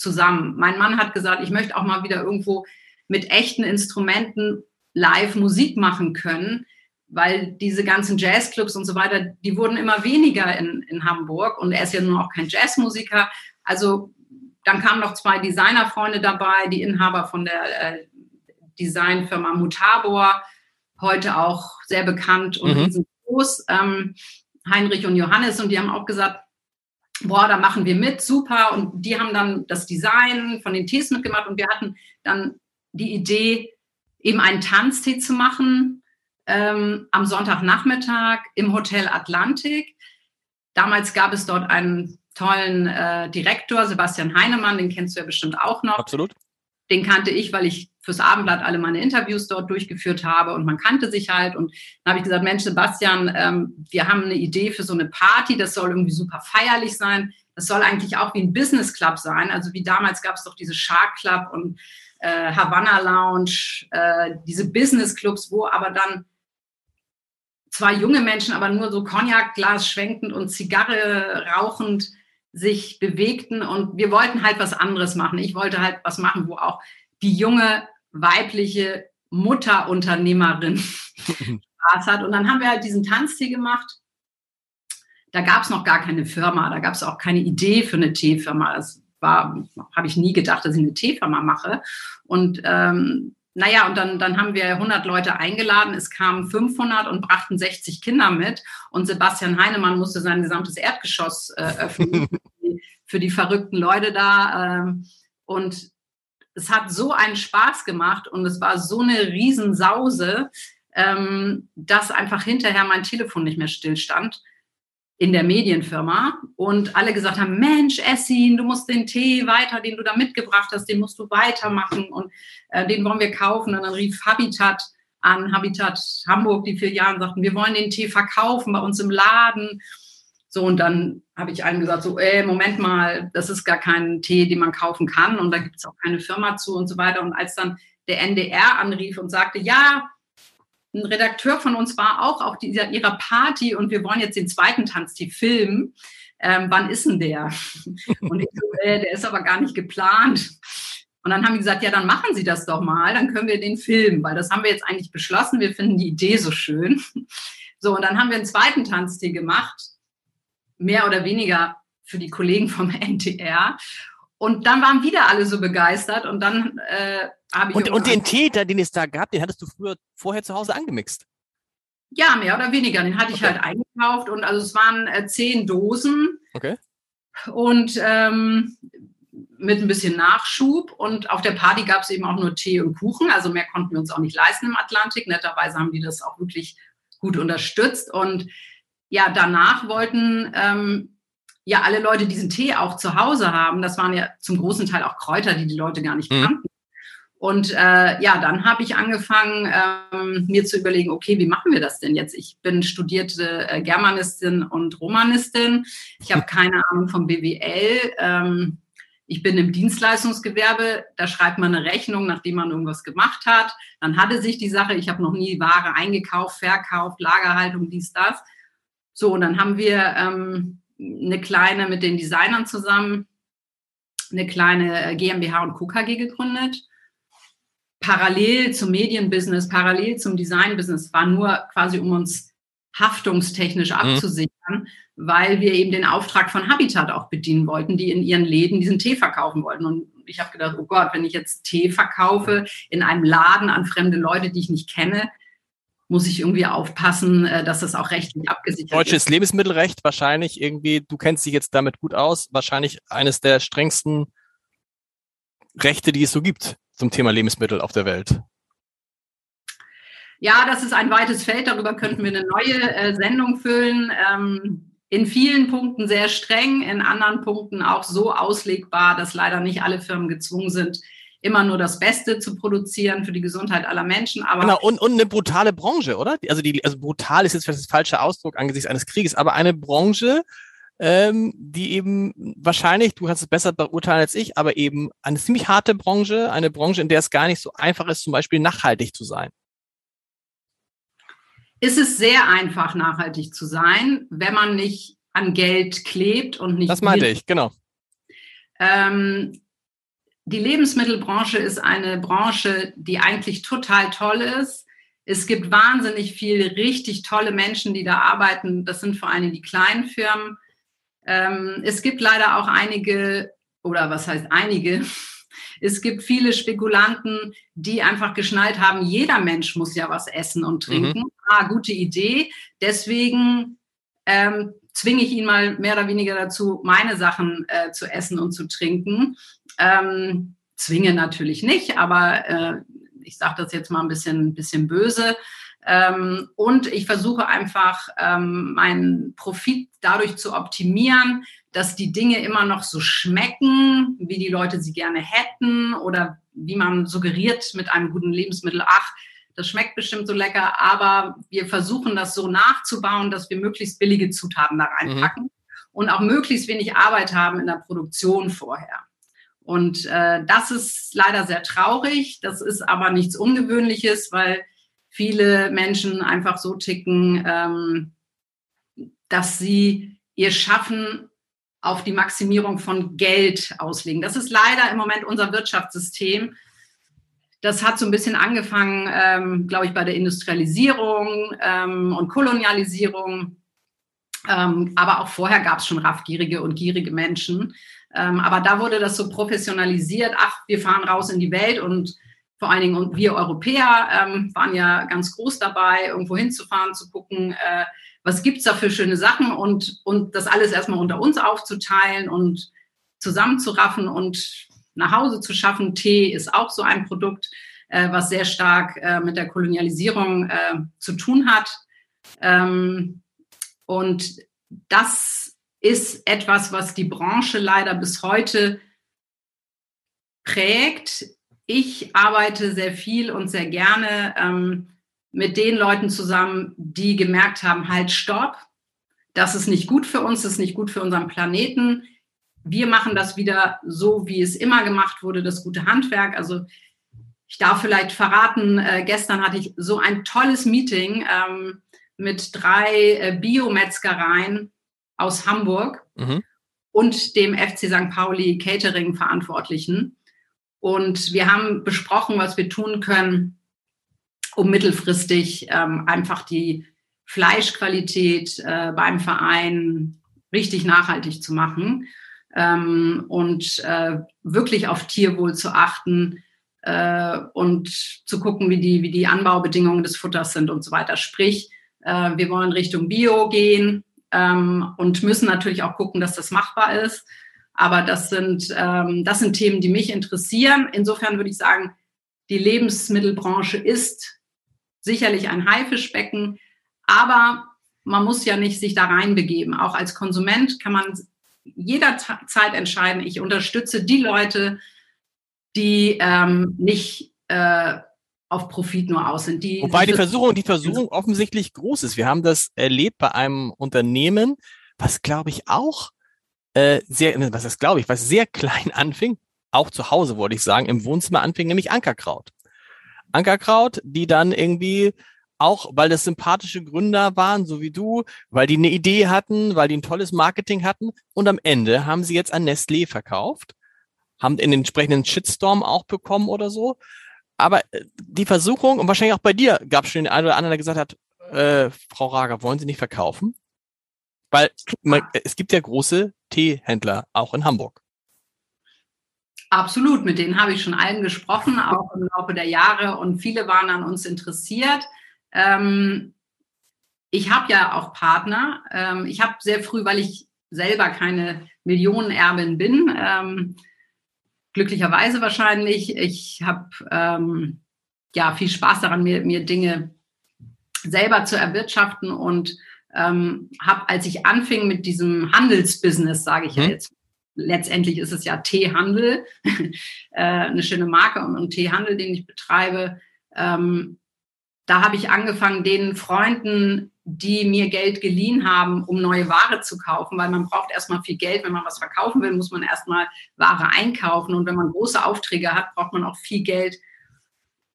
S2: zusammen. Mein Mann hat gesagt, ich möchte auch mal wieder irgendwo mit echten Instrumenten live Musik machen können, weil diese ganzen Jazzclubs und so weiter, die wurden immer weniger in, in Hamburg und er ist ja nun auch kein Jazzmusiker. Also dann kamen noch zwei Designerfreunde dabei, die Inhaber von der äh, Designfirma Mutabor, heute auch sehr bekannt und mhm. riesengroß. Ähm, Heinrich und Johannes und die haben auch gesagt, boah, da machen wir mit, super. Und die haben dann das Design von den Tees mitgemacht und wir hatten dann die Idee, eben einen Tanztee zu machen ähm, am Sonntagnachmittag im Hotel Atlantik. Damals gab es dort einen tollen äh, Direktor, Sebastian Heinemann, den kennst du ja bestimmt auch noch.
S1: Absolut.
S2: Den kannte ich, weil ich fürs Abendblatt alle meine Interviews dort durchgeführt habe und man kannte sich halt. Und dann habe ich gesagt, Mensch, Sebastian, ähm, wir haben eine Idee für so eine Party, das soll irgendwie super feierlich sein. Das soll eigentlich auch wie ein Business Club sein. Also wie damals gab es doch diese Shark Club und äh, Havana Lounge, äh, diese Business Clubs, wo aber dann zwei junge Menschen, aber nur so Cognac-Glas schwenkend und Zigarre rauchend sich bewegten und wir wollten halt was anderes machen. Ich wollte halt was machen, wo auch die junge weibliche Mutterunternehmerin Spaß hat. Und dann haben wir halt diesen Tanztee gemacht. Da gab es noch gar keine Firma, da gab es auch keine Idee für eine Teefirma. Das war, habe ich nie gedacht, dass ich eine Teefirma mache. Und ähm, naja, und dann, dann haben wir 100 Leute eingeladen. Es kamen 500 und brachten 60 Kinder mit. Und Sebastian Heinemann musste sein gesamtes Erdgeschoss äh, öffnen für die verrückten Leute da. Ähm, und es hat so einen Spaß gemacht und es war so eine Riesensause, ähm, dass einfach hinterher mein Telefon nicht mehr stillstand in der Medienfirma und alle gesagt haben, Mensch, Essin, du musst den Tee weiter, den du da mitgebracht hast, den musst du weitermachen und äh, den wollen wir kaufen. Und dann rief Habitat an, Habitat Hamburg, die Filialen sagten, wir wollen den Tee verkaufen bei uns im Laden. So, und dann habe ich einem gesagt, so, ey, Moment mal, das ist gar kein Tee, den man kaufen kann und da gibt es auch keine Firma zu und so weiter. Und als dann der NDR anrief und sagte, ja, ein Redakteur von uns war auch auf dieser, ihrer Party und wir wollen jetzt den zweiten Tanz, die filmen. Ähm, wann ist denn der? Und ich so, äh, der ist aber gar nicht geplant. Und dann haben die gesagt, ja, dann machen Sie das doch mal, dann können wir den filmen, weil das haben wir jetzt eigentlich beschlossen. Wir finden die Idee so schön. So, und dann haben wir einen zweiten Tanztee gemacht, mehr oder weniger für die Kollegen vom NTR. Und dann waren wieder alle so begeistert und dann äh, habe ich.
S1: Und, und den Tee, den es da gab, den hattest du früher vorher zu Hause angemixt?
S2: Ja, mehr oder weniger. Den hatte okay. ich halt eingekauft und also es waren äh, zehn Dosen.
S1: Okay.
S2: Und ähm, mit ein bisschen Nachschub. Und auf der Party gab es eben auch nur Tee und Kuchen. Also mehr konnten wir uns auch nicht leisten im Atlantik. Netterweise haben die das auch wirklich gut unterstützt. Und ja, danach wollten ähm, ja alle Leute diesen Tee auch zu Hause haben. Das waren ja zum großen Teil auch Kräuter, die die Leute gar nicht mhm. kannten. Und äh, ja, dann habe ich angefangen, ähm, mir zu überlegen, okay, wie machen wir das denn jetzt? Ich bin studierte äh, Germanistin und Romanistin. Ich habe keine Ahnung vom BWL. Ähm, ich bin im Dienstleistungsgewerbe, da schreibt man eine Rechnung, nachdem man irgendwas gemacht hat. Dann hatte sich die Sache, ich habe noch nie Ware eingekauft, verkauft, Lagerhaltung, dies, das. So, und dann haben wir ähm, eine kleine mit den Designern zusammen, eine kleine äh, GmbH und KKG gegründet parallel zum Medienbusiness, parallel zum Designbusiness war nur quasi, um uns haftungstechnisch mhm. abzusichern, mhm. weil wir eben den Auftrag von Habitat auch bedienen wollten, die in ihren Läden diesen Tee verkaufen wollten. Und ich habe gedacht, oh Gott, wenn ich jetzt Tee verkaufe in einem Laden an fremde Leute, die ich nicht kenne, muss ich irgendwie aufpassen, äh, dass das auch rechtlich abgesichert
S1: Deutsches ist. Deutsches Lebensmittelrecht wahrscheinlich irgendwie, du kennst dich jetzt damit gut aus, wahrscheinlich eines der strengsten Rechte, die es so gibt zum Thema Lebensmittel auf der Welt?
S2: Ja, das ist ein weites Feld. Darüber könnten wir eine neue äh, Sendung füllen. Ähm, in vielen Punkten sehr streng, in anderen Punkten auch so auslegbar, dass leider nicht alle Firmen gezwungen sind, immer nur das Beste zu produzieren für die Gesundheit aller Menschen.
S1: Aber genau, und, und eine brutale Branche, oder? Also, die, also brutal ist jetzt vielleicht das falsche Ausdruck angesichts eines Krieges, aber eine Branche, ähm, die eben wahrscheinlich, du kannst es besser beurteilen als ich, aber eben eine ziemlich harte Branche, eine Branche, in der es gar nicht so einfach ist, zum Beispiel nachhaltig zu sein.
S2: Ist es sehr einfach, nachhaltig zu sein, wenn man nicht an Geld klebt und nicht.
S1: Das meinte ich, genau.
S2: Ähm, die Lebensmittelbranche ist eine Branche, die eigentlich total toll ist. Es gibt wahnsinnig viele richtig tolle Menschen, die da arbeiten. Das sind vor allem die kleinen Firmen. Ähm, es gibt leider auch einige, oder was heißt einige, es gibt viele Spekulanten, die einfach geschnallt haben, jeder Mensch muss ja was essen und trinken. Mhm. Ah, gute Idee. Deswegen ähm, zwinge ich ihn mal mehr oder weniger dazu, meine Sachen äh, zu essen und zu trinken. Ähm, zwinge natürlich nicht, aber äh, ich sage das jetzt mal ein bisschen, bisschen böse. Ähm, und ich versuche einfach, ähm, meinen Profit dadurch zu optimieren, dass die Dinge immer noch so schmecken, wie die Leute sie gerne hätten oder wie man suggeriert mit einem guten Lebensmittel, ach, das schmeckt bestimmt so lecker, aber wir versuchen das so nachzubauen, dass wir möglichst billige Zutaten da reinpacken mhm. und auch möglichst wenig Arbeit haben in der Produktion vorher. Und äh, das ist leider sehr traurig. Das ist aber nichts Ungewöhnliches, weil viele Menschen einfach so ticken, ähm, dass sie ihr Schaffen auf die Maximierung von Geld auslegen. Das ist leider im Moment unser Wirtschaftssystem. Das hat so ein bisschen angefangen, ähm, glaube ich, bei der Industrialisierung ähm, und Kolonialisierung. Ähm, aber auch vorher gab es schon raffgierige und gierige Menschen. Ähm, aber da wurde das so professionalisiert. Ach, wir fahren raus in die Welt und vor allen Dingen wir Europäer ähm, waren ja ganz groß dabei, irgendwo hinzufahren, zu gucken, äh, was gibt's da für schöne Sachen und, und das alles erstmal unter uns aufzuteilen und zusammenzuraffen und nach Hause zu schaffen. Tee ist auch so ein Produkt, äh, was sehr stark äh, mit der Kolonialisierung äh, zu tun hat. Ähm, und das ist etwas, was die Branche leider bis heute prägt ich arbeite sehr viel und sehr gerne ähm, mit den Leuten zusammen, die gemerkt haben, halt, stopp, das ist nicht gut für uns, das ist nicht gut für unseren Planeten. Wir machen das wieder so, wie es immer gemacht wurde, das gute Handwerk. Also ich darf vielleicht verraten, äh, gestern hatte ich so ein tolles Meeting ähm, mit drei äh, Biometzgereien aus Hamburg mhm. und dem FC St. Pauli Catering Verantwortlichen. Und wir haben besprochen, was wir tun können, um mittelfristig ähm, einfach die Fleischqualität äh, beim Verein richtig nachhaltig zu machen ähm, und äh, wirklich auf Tierwohl zu achten äh, und zu gucken, wie die, wie die Anbaubedingungen des Futters sind und so weiter. Sprich, äh, wir wollen Richtung Bio gehen ähm, und müssen natürlich auch gucken, dass das machbar ist. Aber das sind, ähm, das sind Themen, die mich interessieren. Insofern würde ich sagen, die Lebensmittelbranche ist sicherlich ein Haifischbecken, aber man muss ja nicht sich da reinbegeben. Auch als Konsument kann man jederzeit entscheiden, ich unterstütze die Leute, die ähm, nicht äh, auf Profit nur aus sind.
S1: Die, Wobei die Versuchung, die Versuchung offensichtlich groß ist. Wir haben das erlebt bei einem Unternehmen, was glaube ich auch äh, sehr, was ist glaube ich, was sehr klein anfing, auch zu Hause wollte ich sagen, im Wohnzimmer anfing, nämlich Ankerkraut. Ankerkraut, die dann irgendwie auch, weil das sympathische Gründer waren, so wie du, weil die eine Idee hatten, weil die ein tolles Marketing hatten und am Ende haben sie jetzt an Nestlé verkauft, haben den entsprechenden Shitstorm auch bekommen oder so. Aber äh, die Versuchung, und wahrscheinlich auch bei dir gab es schon den einen oder anderen, der gesagt hat, äh, Frau Rager, wollen Sie nicht verkaufen? Weil man, es gibt ja große Teehändler auch in Hamburg.
S2: Absolut, mit denen habe ich schon allen gesprochen, auch im Laufe der Jahre und viele waren an uns interessiert. Ähm, ich habe ja auch Partner. Ähm, ich habe sehr früh, weil ich selber keine Millionenerbin bin, ähm, glücklicherweise wahrscheinlich. Ich habe ähm, ja viel Spaß daran, mir, mir Dinge selber zu erwirtschaften und ähm, habe, als ich anfing mit diesem Handelsbusiness, sage ich mhm. ja jetzt, letztendlich ist es ja Teehandel, äh, eine schöne Marke und, und Teehandel, den ich betreibe. Ähm, da habe ich angefangen, den Freunden, die mir Geld geliehen haben, um neue Ware zu kaufen, weil man braucht erstmal viel Geld. Wenn man was verkaufen will, muss man erstmal Ware einkaufen. Und wenn man große Aufträge hat, braucht man auch viel Geld,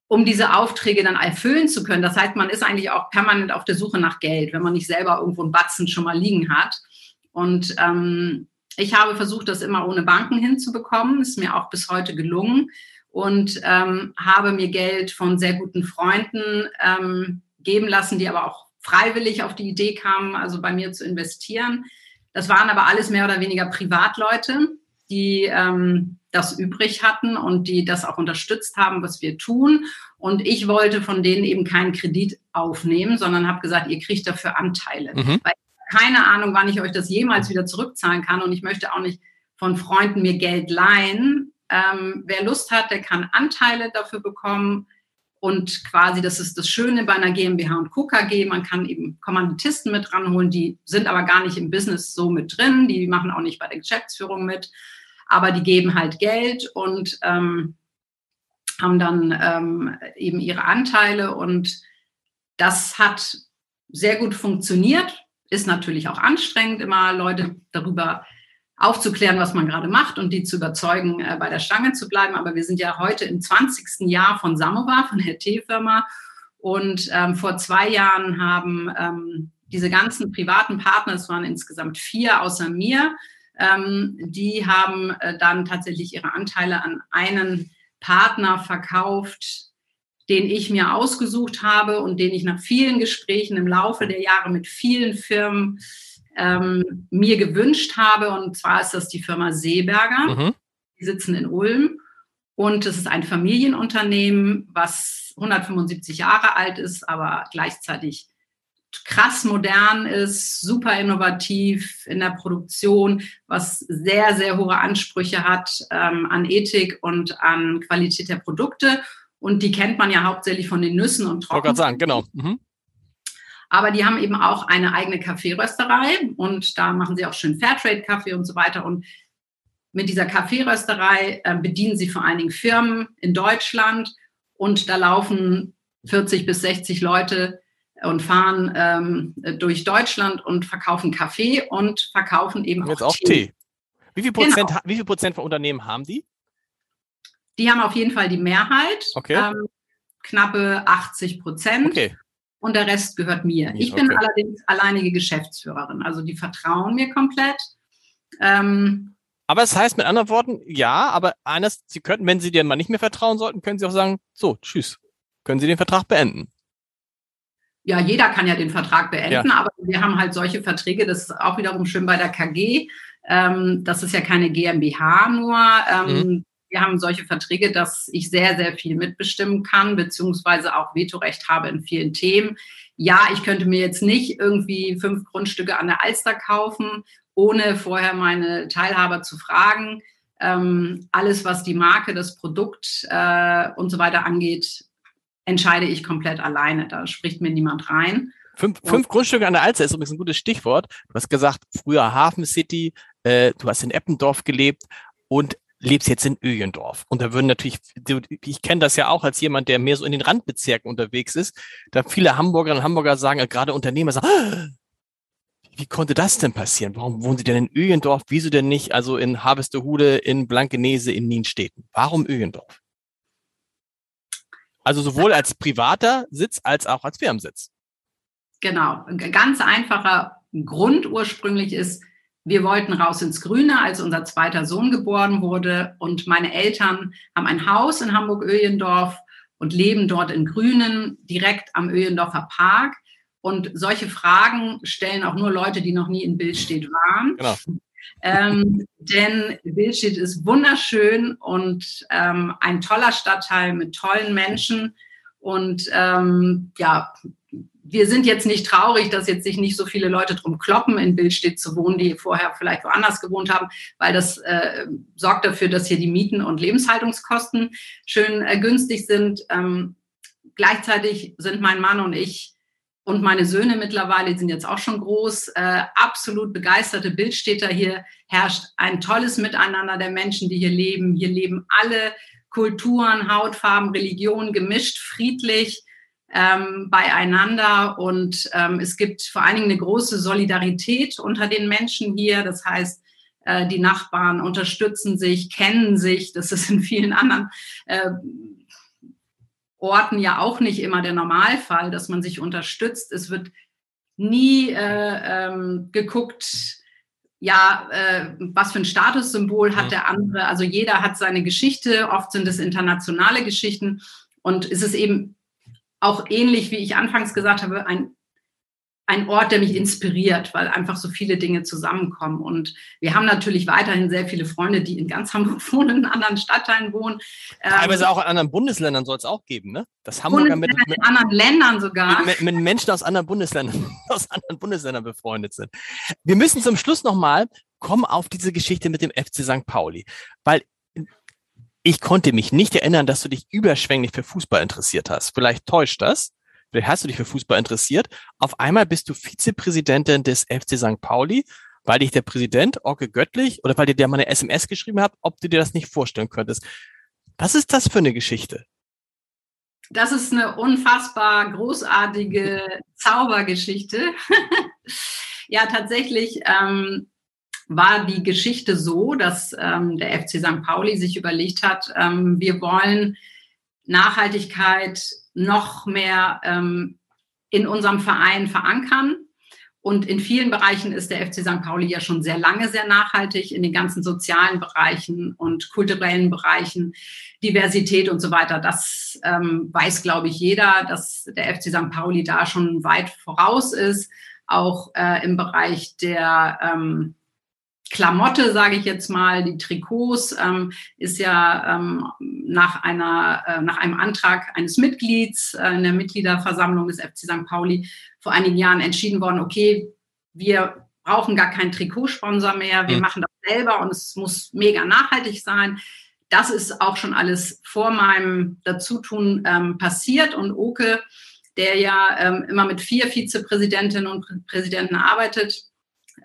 S2: um diese Aufträge dann erfüllen zu können. Das heißt, man ist eigentlich auch permanent auf der Suche nach Geld, wenn man nicht selber irgendwo einen Batzen schon mal liegen hat. Und ähm, ich habe versucht, das immer ohne Banken hinzubekommen. Ist mir auch bis heute gelungen und ähm, habe mir Geld von sehr guten Freunden ähm, geben lassen, die aber auch freiwillig auf die Idee kamen, also bei mir zu investieren. Das waren aber alles mehr oder weniger Privatleute, die ähm, das übrig hatten und die das auch unterstützt haben, was wir tun. Und ich wollte von denen eben keinen Kredit aufnehmen, sondern habe gesagt, ihr kriegt dafür Anteile. Mhm. Weil keine Ahnung, wann ich euch das jemals wieder zurückzahlen kann. Und ich möchte auch nicht von Freunden mir Geld leihen. Ähm, wer Lust hat, der kann Anteile dafür bekommen. Und quasi, das ist das Schöne bei einer GmbH und Co. KG. Man kann eben Kommanditisten mit ranholen, die sind aber gar nicht im Business so mit drin. Die machen auch nicht bei der Geschäftsführung mit. Aber die geben halt Geld und ähm, haben dann ähm, eben ihre Anteile. Und das hat sehr gut funktioniert ist natürlich auch anstrengend, immer Leute darüber aufzuklären, was man gerade macht und die zu überzeugen, äh, bei der Stange zu bleiben. Aber wir sind ja heute im 20. Jahr von Samovar, von der Teefirma. Und ähm, vor zwei Jahren haben ähm, diese ganzen privaten Partner, es waren insgesamt vier außer mir, ähm, die haben äh, dann tatsächlich ihre Anteile an einen Partner verkauft, den ich mir ausgesucht habe und den ich nach vielen Gesprächen im Laufe der Jahre mit vielen Firmen ähm, mir gewünscht habe. Und zwar ist das die Firma Seeberger. Mhm. Die sitzen in Ulm. Und es ist ein Familienunternehmen, was 175 Jahre alt ist, aber gleichzeitig krass modern ist, super innovativ in der Produktion, was sehr, sehr hohe Ansprüche hat ähm, an Ethik und an Qualität der Produkte. Und die kennt man ja hauptsächlich von den Nüssen und
S1: Trocken. Ich gerade sagen, genau. Mhm.
S2: Aber die haben eben auch eine eigene Kaffeerösterei und da machen sie auch schön Fairtrade-Kaffee und so weiter. Und mit dieser Kaffeerösterei äh, bedienen sie vor allen Dingen Firmen in Deutschland und da laufen 40 bis 60 Leute und fahren ähm, durch Deutschland und verkaufen Kaffee und verkaufen eben
S1: Jetzt auch, Tee. Tee. Wie viel Prozent, genau. wie viel Prozent von Unternehmen haben die?
S2: Die haben auf jeden Fall die Mehrheit. Okay. Ähm, knappe 80 Prozent. Okay. Und der Rest gehört mir. Ich bin okay. allerdings alleinige Geschäftsführerin. Also die vertrauen mir komplett. Ähm,
S1: aber es heißt mit anderen Worten, ja, aber eines, Sie könnten, wenn Sie dir mal nicht mehr vertrauen sollten, können Sie auch sagen, so, tschüss. Können Sie den Vertrag beenden?
S2: Ja, jeder kann ja den Vertrag beenden, ja. aber wir haben halt solche Verträge, das ist auch wiederum schön bei der KG. Ähm, das ist ja keine GmbH nur. Ähm, mhm wir haben solche Verträge, dass ich sehr, sehr viel mitbestimmen kann, beziehungsweise auch Vetorecht habe in vielen Themen. Ja, ich könnte mir jetzt nicht irgendwie fünf Grundstücke an der Alster kaufen, ohne vorher meine Teilhaber zu fragen. Ähm, alles, was die Marke, das Produkt äh, und so weiter angeht, entscheide ich komplett alleine. Da spricht mir niemand rein.
S1: Fünf, fünf Grundstücke an der Alster ist übrigens ein gutes Stichwort. Du hast gesagt, früher Hafen City, äh, du hast in Eppendorf gelebt und lebst jetzt in Öjendorf. Und da würden natürlich, ich kenne das ja auch als jemand, der mehr so in den Randbezirken unterwegs ist, da viele Hamburgerinnen und Hamburger sagen, äh, gerade Unternehmer sagen, ah, wie konnte das denn passieren? Warum wohnen Sie denn in Öjendorf? Wieso denn nicht also in Harvestehude, in Blankenese, in Nienstädten? Warum Öjendorf? Also sowohl als privater Sitz als auch als Firmensitz.
S2: Genau, ein ganz einfacher Grund ursprünglich ist, wir wollten raus ins Grüne, als unser zweiter Sohn geboren wurde. Und meine Eltern haben ein Haus in Hamburg-Öhlendorf und leben dort in Grünen, direkt am Öhlendorfer Park. Und solche Fragen stellen auch nur Leute, die noch nie in Bildstedt waren. Genau. Ähm, denn Bildstedt ist wunderschön und ähm, ein toller Stadtteil mit tollen Menschen. Und ähm, ja, wir sind jetzt nicht traurig, dass jetzt sich nicht so viele Leute drum kloppen, in Bildstedt zu wohnen, die vorher vielleicht woanders gewohnt haben, weil das äh, sorgt dafür, dass hier die Mieten und Lebenshaltungskosten schön äh, günstig sind. Ähm, gleichzeitig sind mein Mann und ich und meine Söhne mittlerweile, die sind jetzt auch schon groß, äh, absolut begeisterte Bildstädter. Hier herrscht ein tolles Miteinander der Menschen, die hier leben. Hier leben alle Kulturen, Hautfarben, Religionen gemischt, friedlich ähm, beieinander und ähm, es gibt vor allen Dingen eine große Solidarität unter den Menschen hier. Das heißt, äh, die Nachbarn unterstützen sich, kennen sich. Das ist in vielen anderen äh, Orten ja auch nicht immer der Normalfall, dass man sich unterstützt. Es wird nie äh, ähm, geguckt, ja, äh, was für ein Statussymbol hat der andere. Also jeder hat seine Geschichte. Oft sind es internationale Geschichten. Und es ist eben auch ähnlich, wie ich anfangs gesagt habe, ein, ein Ort, der mich inspiriert, weil einfach so viele Dinge zusammenkommen. Und wir haben natürlich weiterhin sehr viele Freunde, die in ganz Hamburg wohnen, in anderen Stadtteilen wohnen.
S1: Teilweise ähm, auch in anderen Bundesländern soll es auch geben, ne? Das Hamburger mit,
S2: mit, anderen Ländern sogar.
S1: Mit, mit, Menschen aus anderen Bundesländern, aus anderen Bundesländern befreundet sind. Wir müssen zum Schluss nochmal kommen auf diese Geschichte mit dem FC St. Pauli, weil ich konnte mich nicht erinnern, dass du dich überschwänglich für Fußball interessiert hast. Vielleicht täuscht das. Vielleicht hast du dich für Fußball interessiert. Auf einmal bist du Vizepräsidentin des FC St. Pauli, weil dich der Präsident, Orke Göttlich, oder weil dir der mal eine SMS geschrieben hat, ob du dir das nicht vorstellen könntest. Was ist das für eine Geschichte?
S2: Das ist eine unfassbar großartige Zaubergeschichte. ja, tatsächlich ähm, war die Geschichte so, dass ähm, der FC St. Pauli sich überlegt hat, ähm, wir wollen Nachhaltigkeit noch mehr ähm, in unserem Verein verankern. Und in vielen Bereichen ist der FC St. Pauli ja schon sehr lange sehr nachhaltig, in den ganzen sozialen Bereichen und kulturellen Bereichen, Diversität und so weiter. Das ähm, weiß, glaube ich, jeder, dass der FC St. Pauli da schon weit voraus ist, auch äh, im Bereich der ähm, Klamotte, sage ich jetzt mal, die Trikots, ähm, ist ja ähm, nach, einer, äh, nach einem Antrag eines Mitglieds äh, in der Mitgliederversammlung des FC St. Pauli vor einigen Jahren entschieden worden, okay, wir brauchen gar keinen Trikotsponsor mehr, wir mhm. machen das selber und es muss mega nachhaltig sein. Das ist auch schon alles vor meinem Dazutun ähm, passiert und Oke, der ja ähm, immer mit vier Vizepräsidentinnen und Präsidenten arbeitet,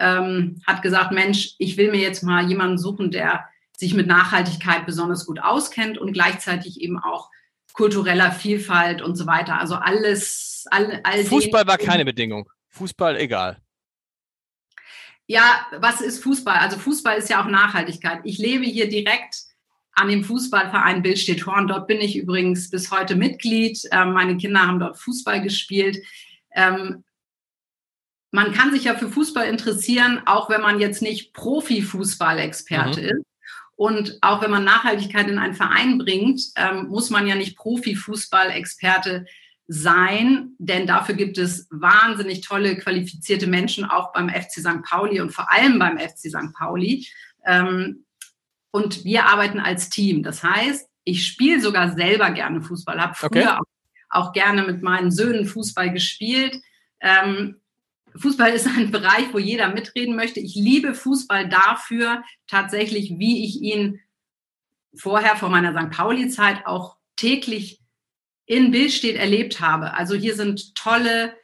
S2: ähm, hat gesagt, Mensch, ich will mir jetzt mal jemanden suchen, der sich mit Nachhaltigkeit besonders gut auskennt und gleichzeitig eben auch kultureller Vielfalt und so weiter. Also alles, all, all
S1: Fußball war keine Bedingung. Fußball egal.
S2: Ja, was ist Fußball? Also Fußball ist ja auch Nachhaltigkeit. Ich lebe hier direkt an dem Fußballverein Bildstedt Horn. Dort bin ich übrigens bis heute Mitglied. Ähm, meine Kinder haben dort Fußball gespielt. Ähm, man kann sich ja für Fußball interessieren, auch wenn man jetzt nicht Profifußballexperte mhm. ist. Und auch wenn man Nachhaltigkeit in einen Verein bringt, ähm, muss man ja nicht Profifußballexperte sein, denn dafür gibt es wahnsinnig tolle, qualifizierte Menschen, auch beim FC St. Pauli und vor allem beim FC St. Pauli. Ähm, und wir arbeiten als Team. Das heißt, ich spiele sogar selber gerne Fußball, habe früher okay. auch, auch, gerne mit meinen Söhnen Fußball gespielt. Ähm, Fußball ist ein Bereich, wo jeder mitreden möchte. Ich liebe Fußball dafür tatsächlich, wie ich ihn vorher vor meiner St. Pauli-Zeit auch täglich in Bildstedt erlebt habe. Also hier sind tolle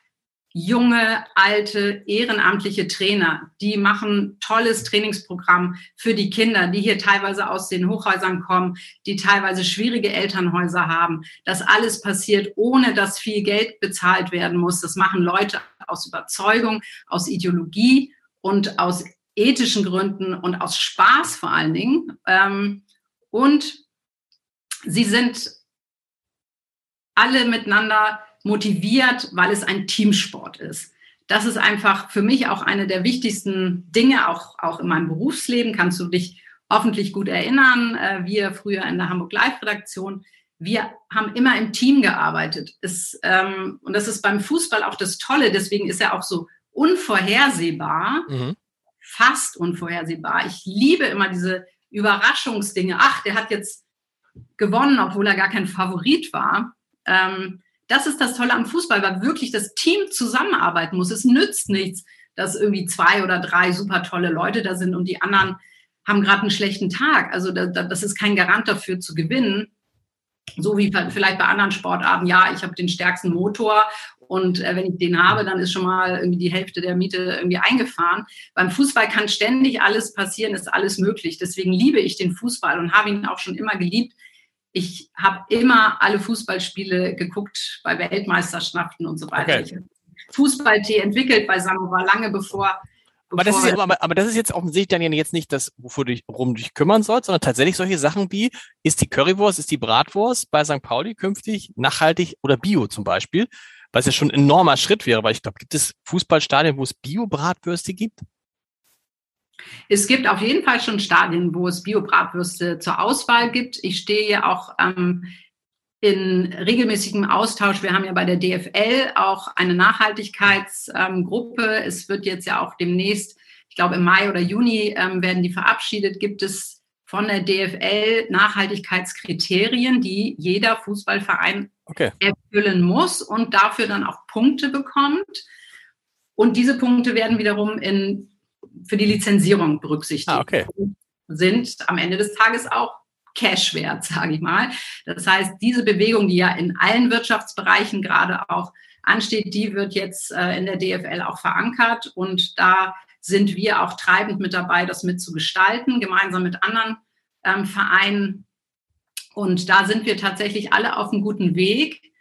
S2: junge, alte, ehrenamtliche Trainer. Die machen tolles Trainingsprogramm für die Kinder, die hier teilweise aus den Hochhäusern kommen, die teilweise schwierige Elternhäuser haben. Das alles passiert, ohne dass viel Geld bezahlt werden muss. Das machen Leute aus Überzeugung, aus Ideologie und aus ethischen Gründen und aus Spaß vor allen Dingen. Ähm, und sie sind alle miteinander motiviert, weil es ein Teamsport ist. Das ist einfach für mich auch eine der wichtigsten Dinge, auch, auch in meinem Berufsleben. Kannst du dich hoffentlich gut erinnern. Äh, wir früher in der Hamburg Live-Redaktion, wir haben immer im Team gearbeitet. Es, ähm, und das ist beim Fußball auch das Tolle. Deswegen ist er auch so unvorhersehbar, mhm. fast unvorhersehbar. Ich liebe immer diese Überraschungsdinge. Ach, der hat jetzt gewonnen, obwohl er gar kein Favorit war. Ähm, das ist das Tolle am Fußball, weil wirklich das Team zusammenarbeiten muss. Es nützt nichts, dass irgendwie zwei oder drei super tolle Leute da sind und die anderen haben gerade einen schlechten Tag. Also da, da, das ist kein Garant dafür zu gewinnen. So wie vielleicht bei anderen Sportarten, ja, ich habe den stärksten Motor und äh, wenn ich den habe, dann ist schon mal irgendwie die Hälfte der Miete irgendwie eingefahren. Beim Fußball kann ständig alles passieren, ist alles möglich. Deswegen liebe ich den Fußball und habe ihn auch schon immer geliebt, ich habe immer alle Fußballspiele geguckt bei Weltmeisterschaften und so weiter. Okay. Fußball-Tee entwickelt bei Samovar lange bevor.
S1: Aber das, ist, aber, aber das ist jetzt offensichtlich dann jetzt nicht das, wofür du dich, worum du dich kümmern sollst, sondern tatsächlich solche Sachen wie, ist die Currywurst, ist die Bratwurst bei St. Pauli künftig nachhaltig oder bio zum Beispiel? Was ja schon ein enormer Schritt wäre, weil ich glaube, gibt es Fußballstadien, wo es Bio-Bratwürste gibt?
S2: Es gibt auf jeden Fall schon Stadien, wo es Bio-Bratwürste zur Auswahl gibt. Ich stehe ja auch ähm, in regelmäßigem Austausch. Wir haben ja bei der DFL auch eine Nachhaltigkeitsgruppe. Ähm, es wird jetzt ja auch demnächst, ich glaube im Mai oder Juni ähm, werden die verabschiedet. Gibt es von der DFL Nachhaltigkeitskriterien, die jeder Fußballverein okay. erfüllen muss und dafür dann auch Punkte bekommt. Und diese Punkte werden wiederum in für die Lizenzierung berücksichtigt. Ah, okay. Sind am Ende des Tages auch Cash wert, sage ich mal. Das heißt, diese Bewegung, die ja in allen Wirtschaftsbereichen gerade auch ansteht, die wird jetzt äh, in der DFL auch verankert und da sind wir auch treibend mit dabei, das mitzugestalten, gemeinsam mit anderen ähm, Vereinen. Und da sind wir tatsächlich alle auf einem guten Weg.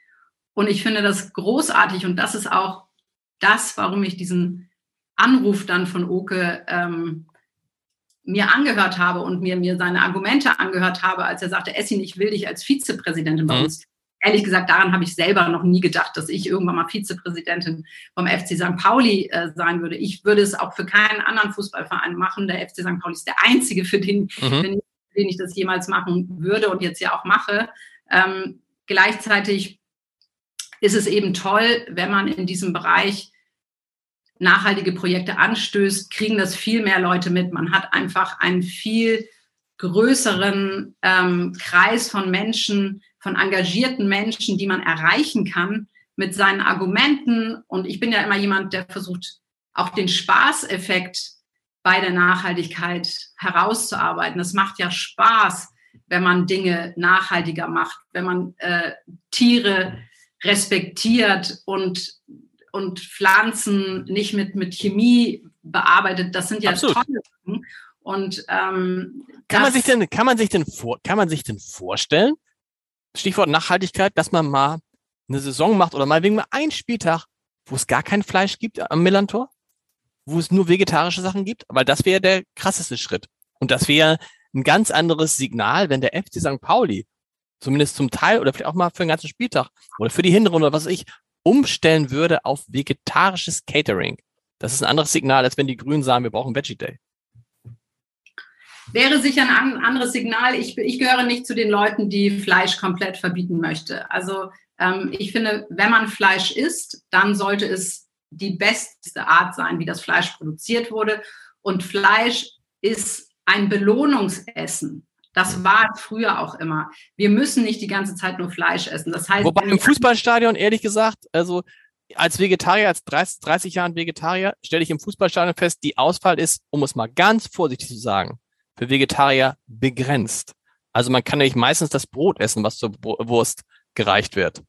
S2: Und ich finde das großartig und das ist auch das, warum ich diesen Anruf dann von Oke ähm, mir angehört habe und mir, mir seine Argumente angehört habe, als er sagte, Essin, ich will dich als Vizepräsidentin bei mhm. uns. Ehrlich gesagt, daran habe ich selber noch nie gedacht, dass ich irgendwann mal Vizepräsidentin vom FC St. Pauli äh, sein würde. Ich würde es auch für keinen anderen Fußballverein machen. Der FC St. Pauli ist der einzige, für den, mhm. den, den ich das jemals machen würde und jetzt ja auch mache. Ähm, gleichzeitig ist es eben toll, wenn man in diesem Bereich nachhaltige Projekte anstößt, kriegen das viel mehr Leute mit. Man hat einfach einen viel größeren ähm, Kreis von Menschen, von engagierten Menschen, die man erreichen kann mit seinen Argumenten. Und ich bin ja immer jemand, der versucht, auch den Spaßeffekt bei der Nachhaltigkeit herauszuarbeiten. Es macht ja Spaß, wenn man Dinge nachhaltiger macht, wenn man äh, Tiere respektiert und und Pflanzen nicht mit, mit Chemie bearbeitet. Das sind ja Absolut. tolle Sachen. Und ähm,
S1: kann man sich denn, kann man sich denn vor, kann man sich denn vorstellen, Stichwort Nachhaltigkeit, dass man mal eine Saison macht oder mal wegen mal einen Spieltag, wo es gar kein Fleisch gibt am Millantor, wo es nur vegetarische Sachen gibt, weil das wäre der krasseste Schritt. Und das wäre ein ganz anderes Signal, wenn der FC St. Pauli zumindest zum Teil oder vielleicht auch mal für den ganzen Spieltag oder für die Hinrunde oder was weiß ich, umstellen würde auf vegetarisches Catering. Das ist ein anderes Signal, als wenn die Grünen sagen, wir brauchen Veggie Day.
S2: Wäre sicher ein anderes Signal. Ich, ich gehöre nicht zu den Leuten, die Fleisch komplett verbieten möchte. Also ähm, ich finde, wenn man Fleisch isst, dann sollte es die beste Art sein, wie das Fleisch produziert wurde. Und Fleisch ist ein Belohnungsessen. Das war früher auch immer. Wir müssen nicht die ganze Zeit nur Fleisch essen. Das heißt,
S1: Wobei im Fußballstadion, ehrlich gesagt, also als Vegetarier, als 30, 30 Jahren Vegetarier, stelle ich im Fußballstadion fest, die Auswahl ist, um es mal ganz vorsichtig zu sagen, für Vegetarier begrenzt. Also man kann nämlich meistens das Brot essen, was zur Wurst gereicht wird.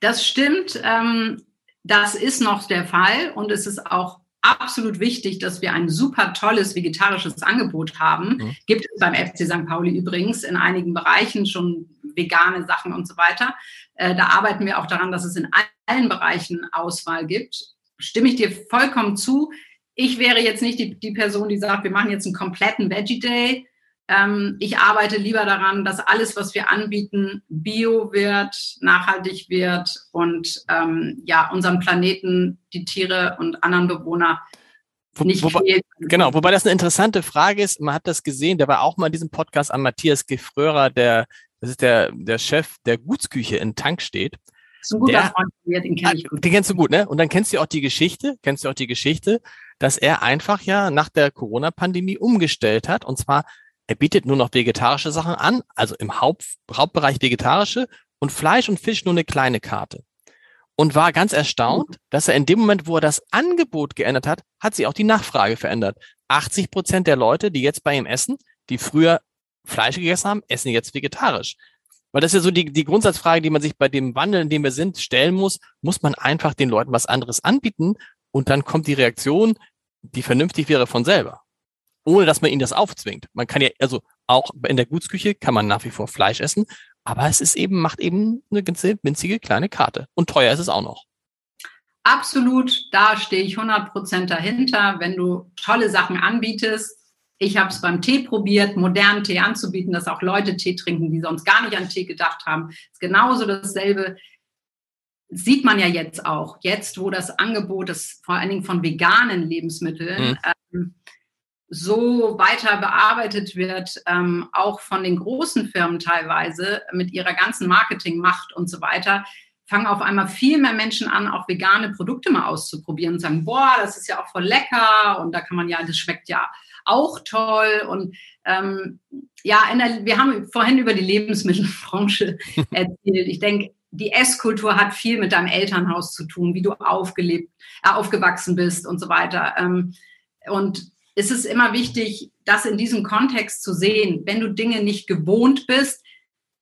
S2: Das stimmt. Ähm, Das ist noch der Fall und es ist auch absolut wichtig, dass wir ein super tolles vegetarisches Angebot haben. Mhm. Gibt es beim FC St. Pauli übrigens in einigen Bereichen schon vegane Sachen und so weiter. Äh, da arbeiten wir auch daran, dass es in allen Bereichen Auswahl gibt. Stimme ich dir vollkommen zu. Ich wäre jetzt nicht die, die Person, die sagt, wir machen jetzt einen kompletten Veggie Day. Ähm, ich arbeite lieber daran, dass alles, was wir anbieten, bio wird, nachhaltig wird und ähm, ja, unserem Planeten, die Tiere und anderen Bewohner nicht
S1: wobei, fehlt. Genau, wobei das eine interessante Frage ist. Man hat das gesehen, der war auch mal in diesem Podcast an Matthias Gefrörer, der, das ist der, der Chef der Gutsküche in Tank steht. Das ist ein guter der, Freund von mir, den kenne ich gut. Den kennst du gut, ne? Und dann kennst du auch die Geschichte, kennst du auch die Geschichte, dass er einfach ja nach der Corona-Pandemie umgestellt hat und zwar er bietet nur noch vegetarische Sachen an, also im Haupt, Hauptbereich vegetarische und Fleisch und Fisch nur eine kleine Karte. Und war ganz erstaunt, dass er in dem Moment, wo er das Angebot geändert hat, hat sich auch die Nachfrage verändert. 80 Prozent der Leute, die jetzt bei ihm essen, die früher Fleisch gegessen haben, essen jetzt vegetarisch. Weil das ist ja so die, die Grundsatzfrage, die man sich bei dem Wandel, in dem wir sind, stellen muss. Muss man einfach den Leuten was anderes anbieten und dann kommt die Reaktion, die vernünftig wäre von selber ohne dass man ihnen das aufzwingt. Man kann ja, also auch in der Gutsküche kann man nach wie vor Fleisch essen, aber es ist eben, macht eben eine ganz winzige kleine Karte. Und teuer ist es auch noch.
S2: Absolut, da stehe ich 100% dahinter. Wenn du tolle Sachen anbietest, ich habe es beim Tee probiert, modernen Tee anzubieten, dass auch Leute Tee trinken, die sonst gar nicht an Tee gedacht haben. Ist genauso dasselbe. sieht man ja jetzt auch. Jetzt, wo das Angebot ist, vor allen Dingen von veganen Lebensmitteln, mhm. ähm, so weiter bearbeitet wird, ähm, auch von den großen Firmen teilweise mit ihrer ganzen Marketingmacht und so weiter, fangen auf einmal viel mehr Menschen an, auch vegane Produkte mal auszuprobieren und sagen, boah, das ist ja auch voll lecker und da kann man ja, das schmeckt ja auch toll und ähm, ja, der, wir haben vorhin über die Lebensmittelbranche erzählt. Ich denke, die Esskultur hat viel mit deinem Elternhaus zu tun, wie du aufgelebt, äh, aufgewachsen bist und so weiter. Ähm, und ist es immer wichtig, das in diesem Kontext zu sehen. Wenn du Dinge nicht gewohnt bist,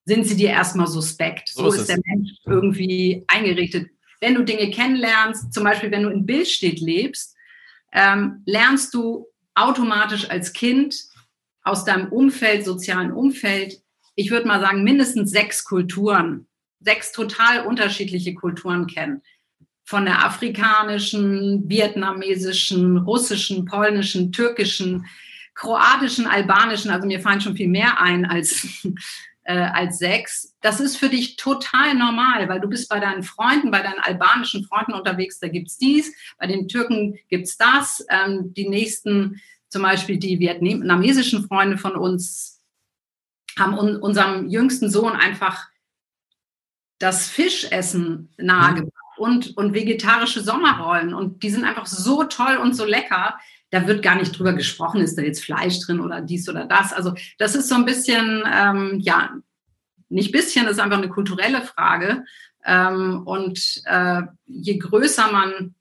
S2: sind sie dir erstmal suspekt. So, so ist, ist der Mensch irgendwie eingerichtet. Wenn du Dinge kennenlernst, zum Beispiel wenn du in Bildstedt lebst, ähm, lernst du automatisch als Kind aus deinem Umfeld, sozialen Umfeld, ich würde mal sagen, mindestens sechs Kulturen, sechs total unterschiedliche Kulturen kennen von der afrikanischen, vietnamesischen, russischen, polnischen, türkischen, kroatischen, albanischen, also mir fallen schon viel mehr ein als, äh, als sechs. Das ist für dich total normal, weil du bist bei deinen Freunden, bei deinen albanischen Freunden unterwegs, da gibt's dies, bei den Türken gibt's das. Ähm, die nächsten, zum Beispiel die vietnamesischen Freunde von uns, haben un unserem jüngsten Sohn einfach das Fischessen nahegebracht und, und vegetarische Sommerrollen. Und die sind einfach so toll und so lecker. Da wird gar nicht drüber gesprochen, ist da jetzt Fleisch drin oder dies oder das. Also das ist so ein bisschen, ähm, ja, nicht bisschen, das ist einfach eine kulturelle Frage. Ähm, und äh, je größer man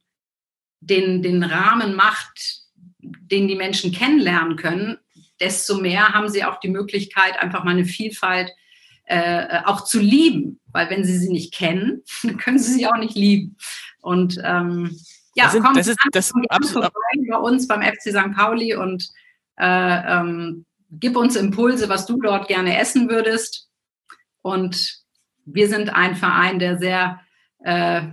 S2: den, den Rahmen macht, den die Menschen kennenlernen können, desto mehr haben sie auch die Möglichkeit, einfach mal eine Vielfalt äh, auch zu lieben. Weil wenn sie sie nicht kennen, dann können sie sie auch nicht lieben. Und ähm, ja,
S1: das kommt das ist, das
S2: absolut bei uns beim FC St. Pauli und äh, ähm, gib uns Impulse, was du dort gerne essen würdest. Und wir sind ein Verein, der sehr äh,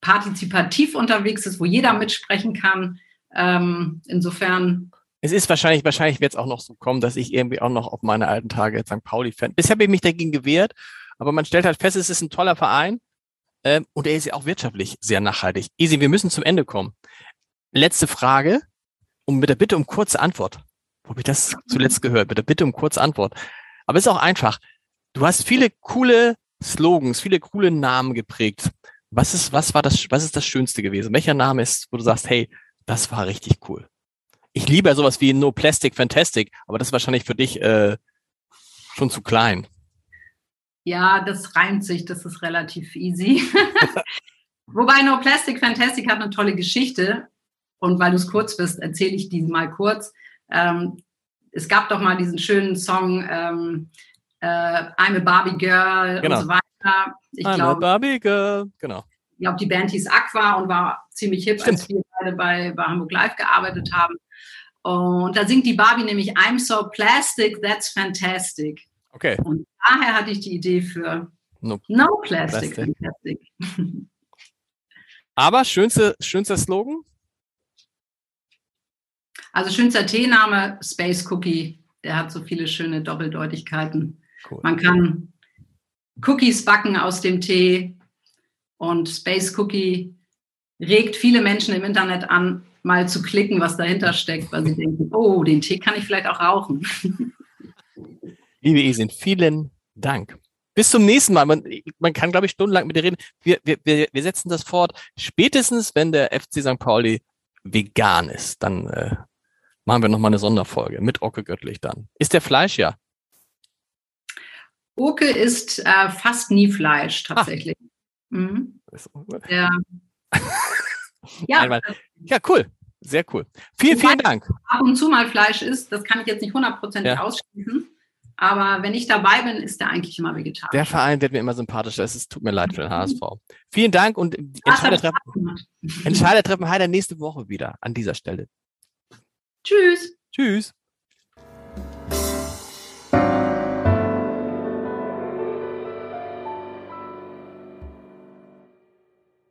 S2: partizipativ unterwegs ist, wo jeder mitsprechen kann. Ähm, insofern
S1: es ist wahrscheinlich, wahrscheinlich wird es auch noch so kommen, dass ich irgendwie auch noch auf meine alten Tage St. Pauli-Fan. Bisher habe ich mich dagegen gewehrt, aber man stellt halt fest, es ist ein toller Verein ähm, und er ist ja auch wirtschaftlich sehr nachhaltig. Easy, wir müssen zum Ende kommen. Letzte Frage und mit der Bitte um kurze Antwort. Wo habe ich das zuletzt gehört? Mit der Bitte um kurze Antwort. Aber es ist auch einfach. Du hast viele coole Slogans, viele coole Namen geprägt. Was ist, was war das, was ist das Schönste gewesen? Welcher Name ist, wo du sagst, hey, das war richtig cool? Ich liebe ja sowas wie No Plastic Fantastic, aber das ist wahrscheinlich für dich äh, schon zu klein.
S2: Ja, das reimt sich, das ist relativ easy. Wobei No Plastic Fantastic hat eine tolle Geschichte. Und weil du es kurz bist, erzähle ich die mal kurz. Ähm, es gab doch mal diesen schönen Song ähm, äh, I'm a Barbie Girl
S1: genau.
S2: und so weiter.
S1: Ich I'm glaube, a Barbie Girl, genau
S2: Ich glaube, die Band hieß Aqua und war ziemlich hip, Stimmt. als wir beide bei, bei Hamburg Live gearbeitet haben. Und da singt die Barbie nämlich I'm so plastic, that's fantastic.
S1: Okay.
S2: Und daher hatte ich die Idee für No, no Plastic, plastic. Fantastic.
S1: Aber schönste, schönster Slogan?
S2: Also schönster Teename Space Cookie. Der hat so viele schöne Doppeldeutigkeiten. Cool. Man kann Cookies backen aus dem Tee und Space Cookie regt viele Menschen im Internet an, mal zu klicken, was dahinter steckt, weil sie denken, oh, den Tee kann ich vielleicht auch rauchen.
S1: Liebe Isin, vielen Dank. Bis zum nächsten Mal. Man, man kann, glaube ich, stundenlang mit dir reden. Wir, wir, wir, setzen das fort. Spätestens, wenn der FC St. Pauli vegan ist, dann äh, machen wir nochmal eine Sonderfolge mit Ocke Göttlich dann. Ist der Fleisch ja?
S2: Oke ist äh, fast nie Fleisch tatsächlich. Mhm.
S1: Ja. ja. ja, cool. Sehr cool. Vielen, vielen Dank.
S2: Ab und zu mal Fleisch ist, das kann ich jetzt nicht hundertprozentig ja. ausschließen. Aber wenn ich dabei bin, ist der eigentlich immer vegetarisch.
S1: Der Verein wird mir immer sympathischer. Es tut mir leid für den HSV. Vielen Dank und Entscheider treffen, Entscheider treffen Heider nächste Woche wieder an dieser Stelle.
S2: Tschüss.
S1: Tschüss.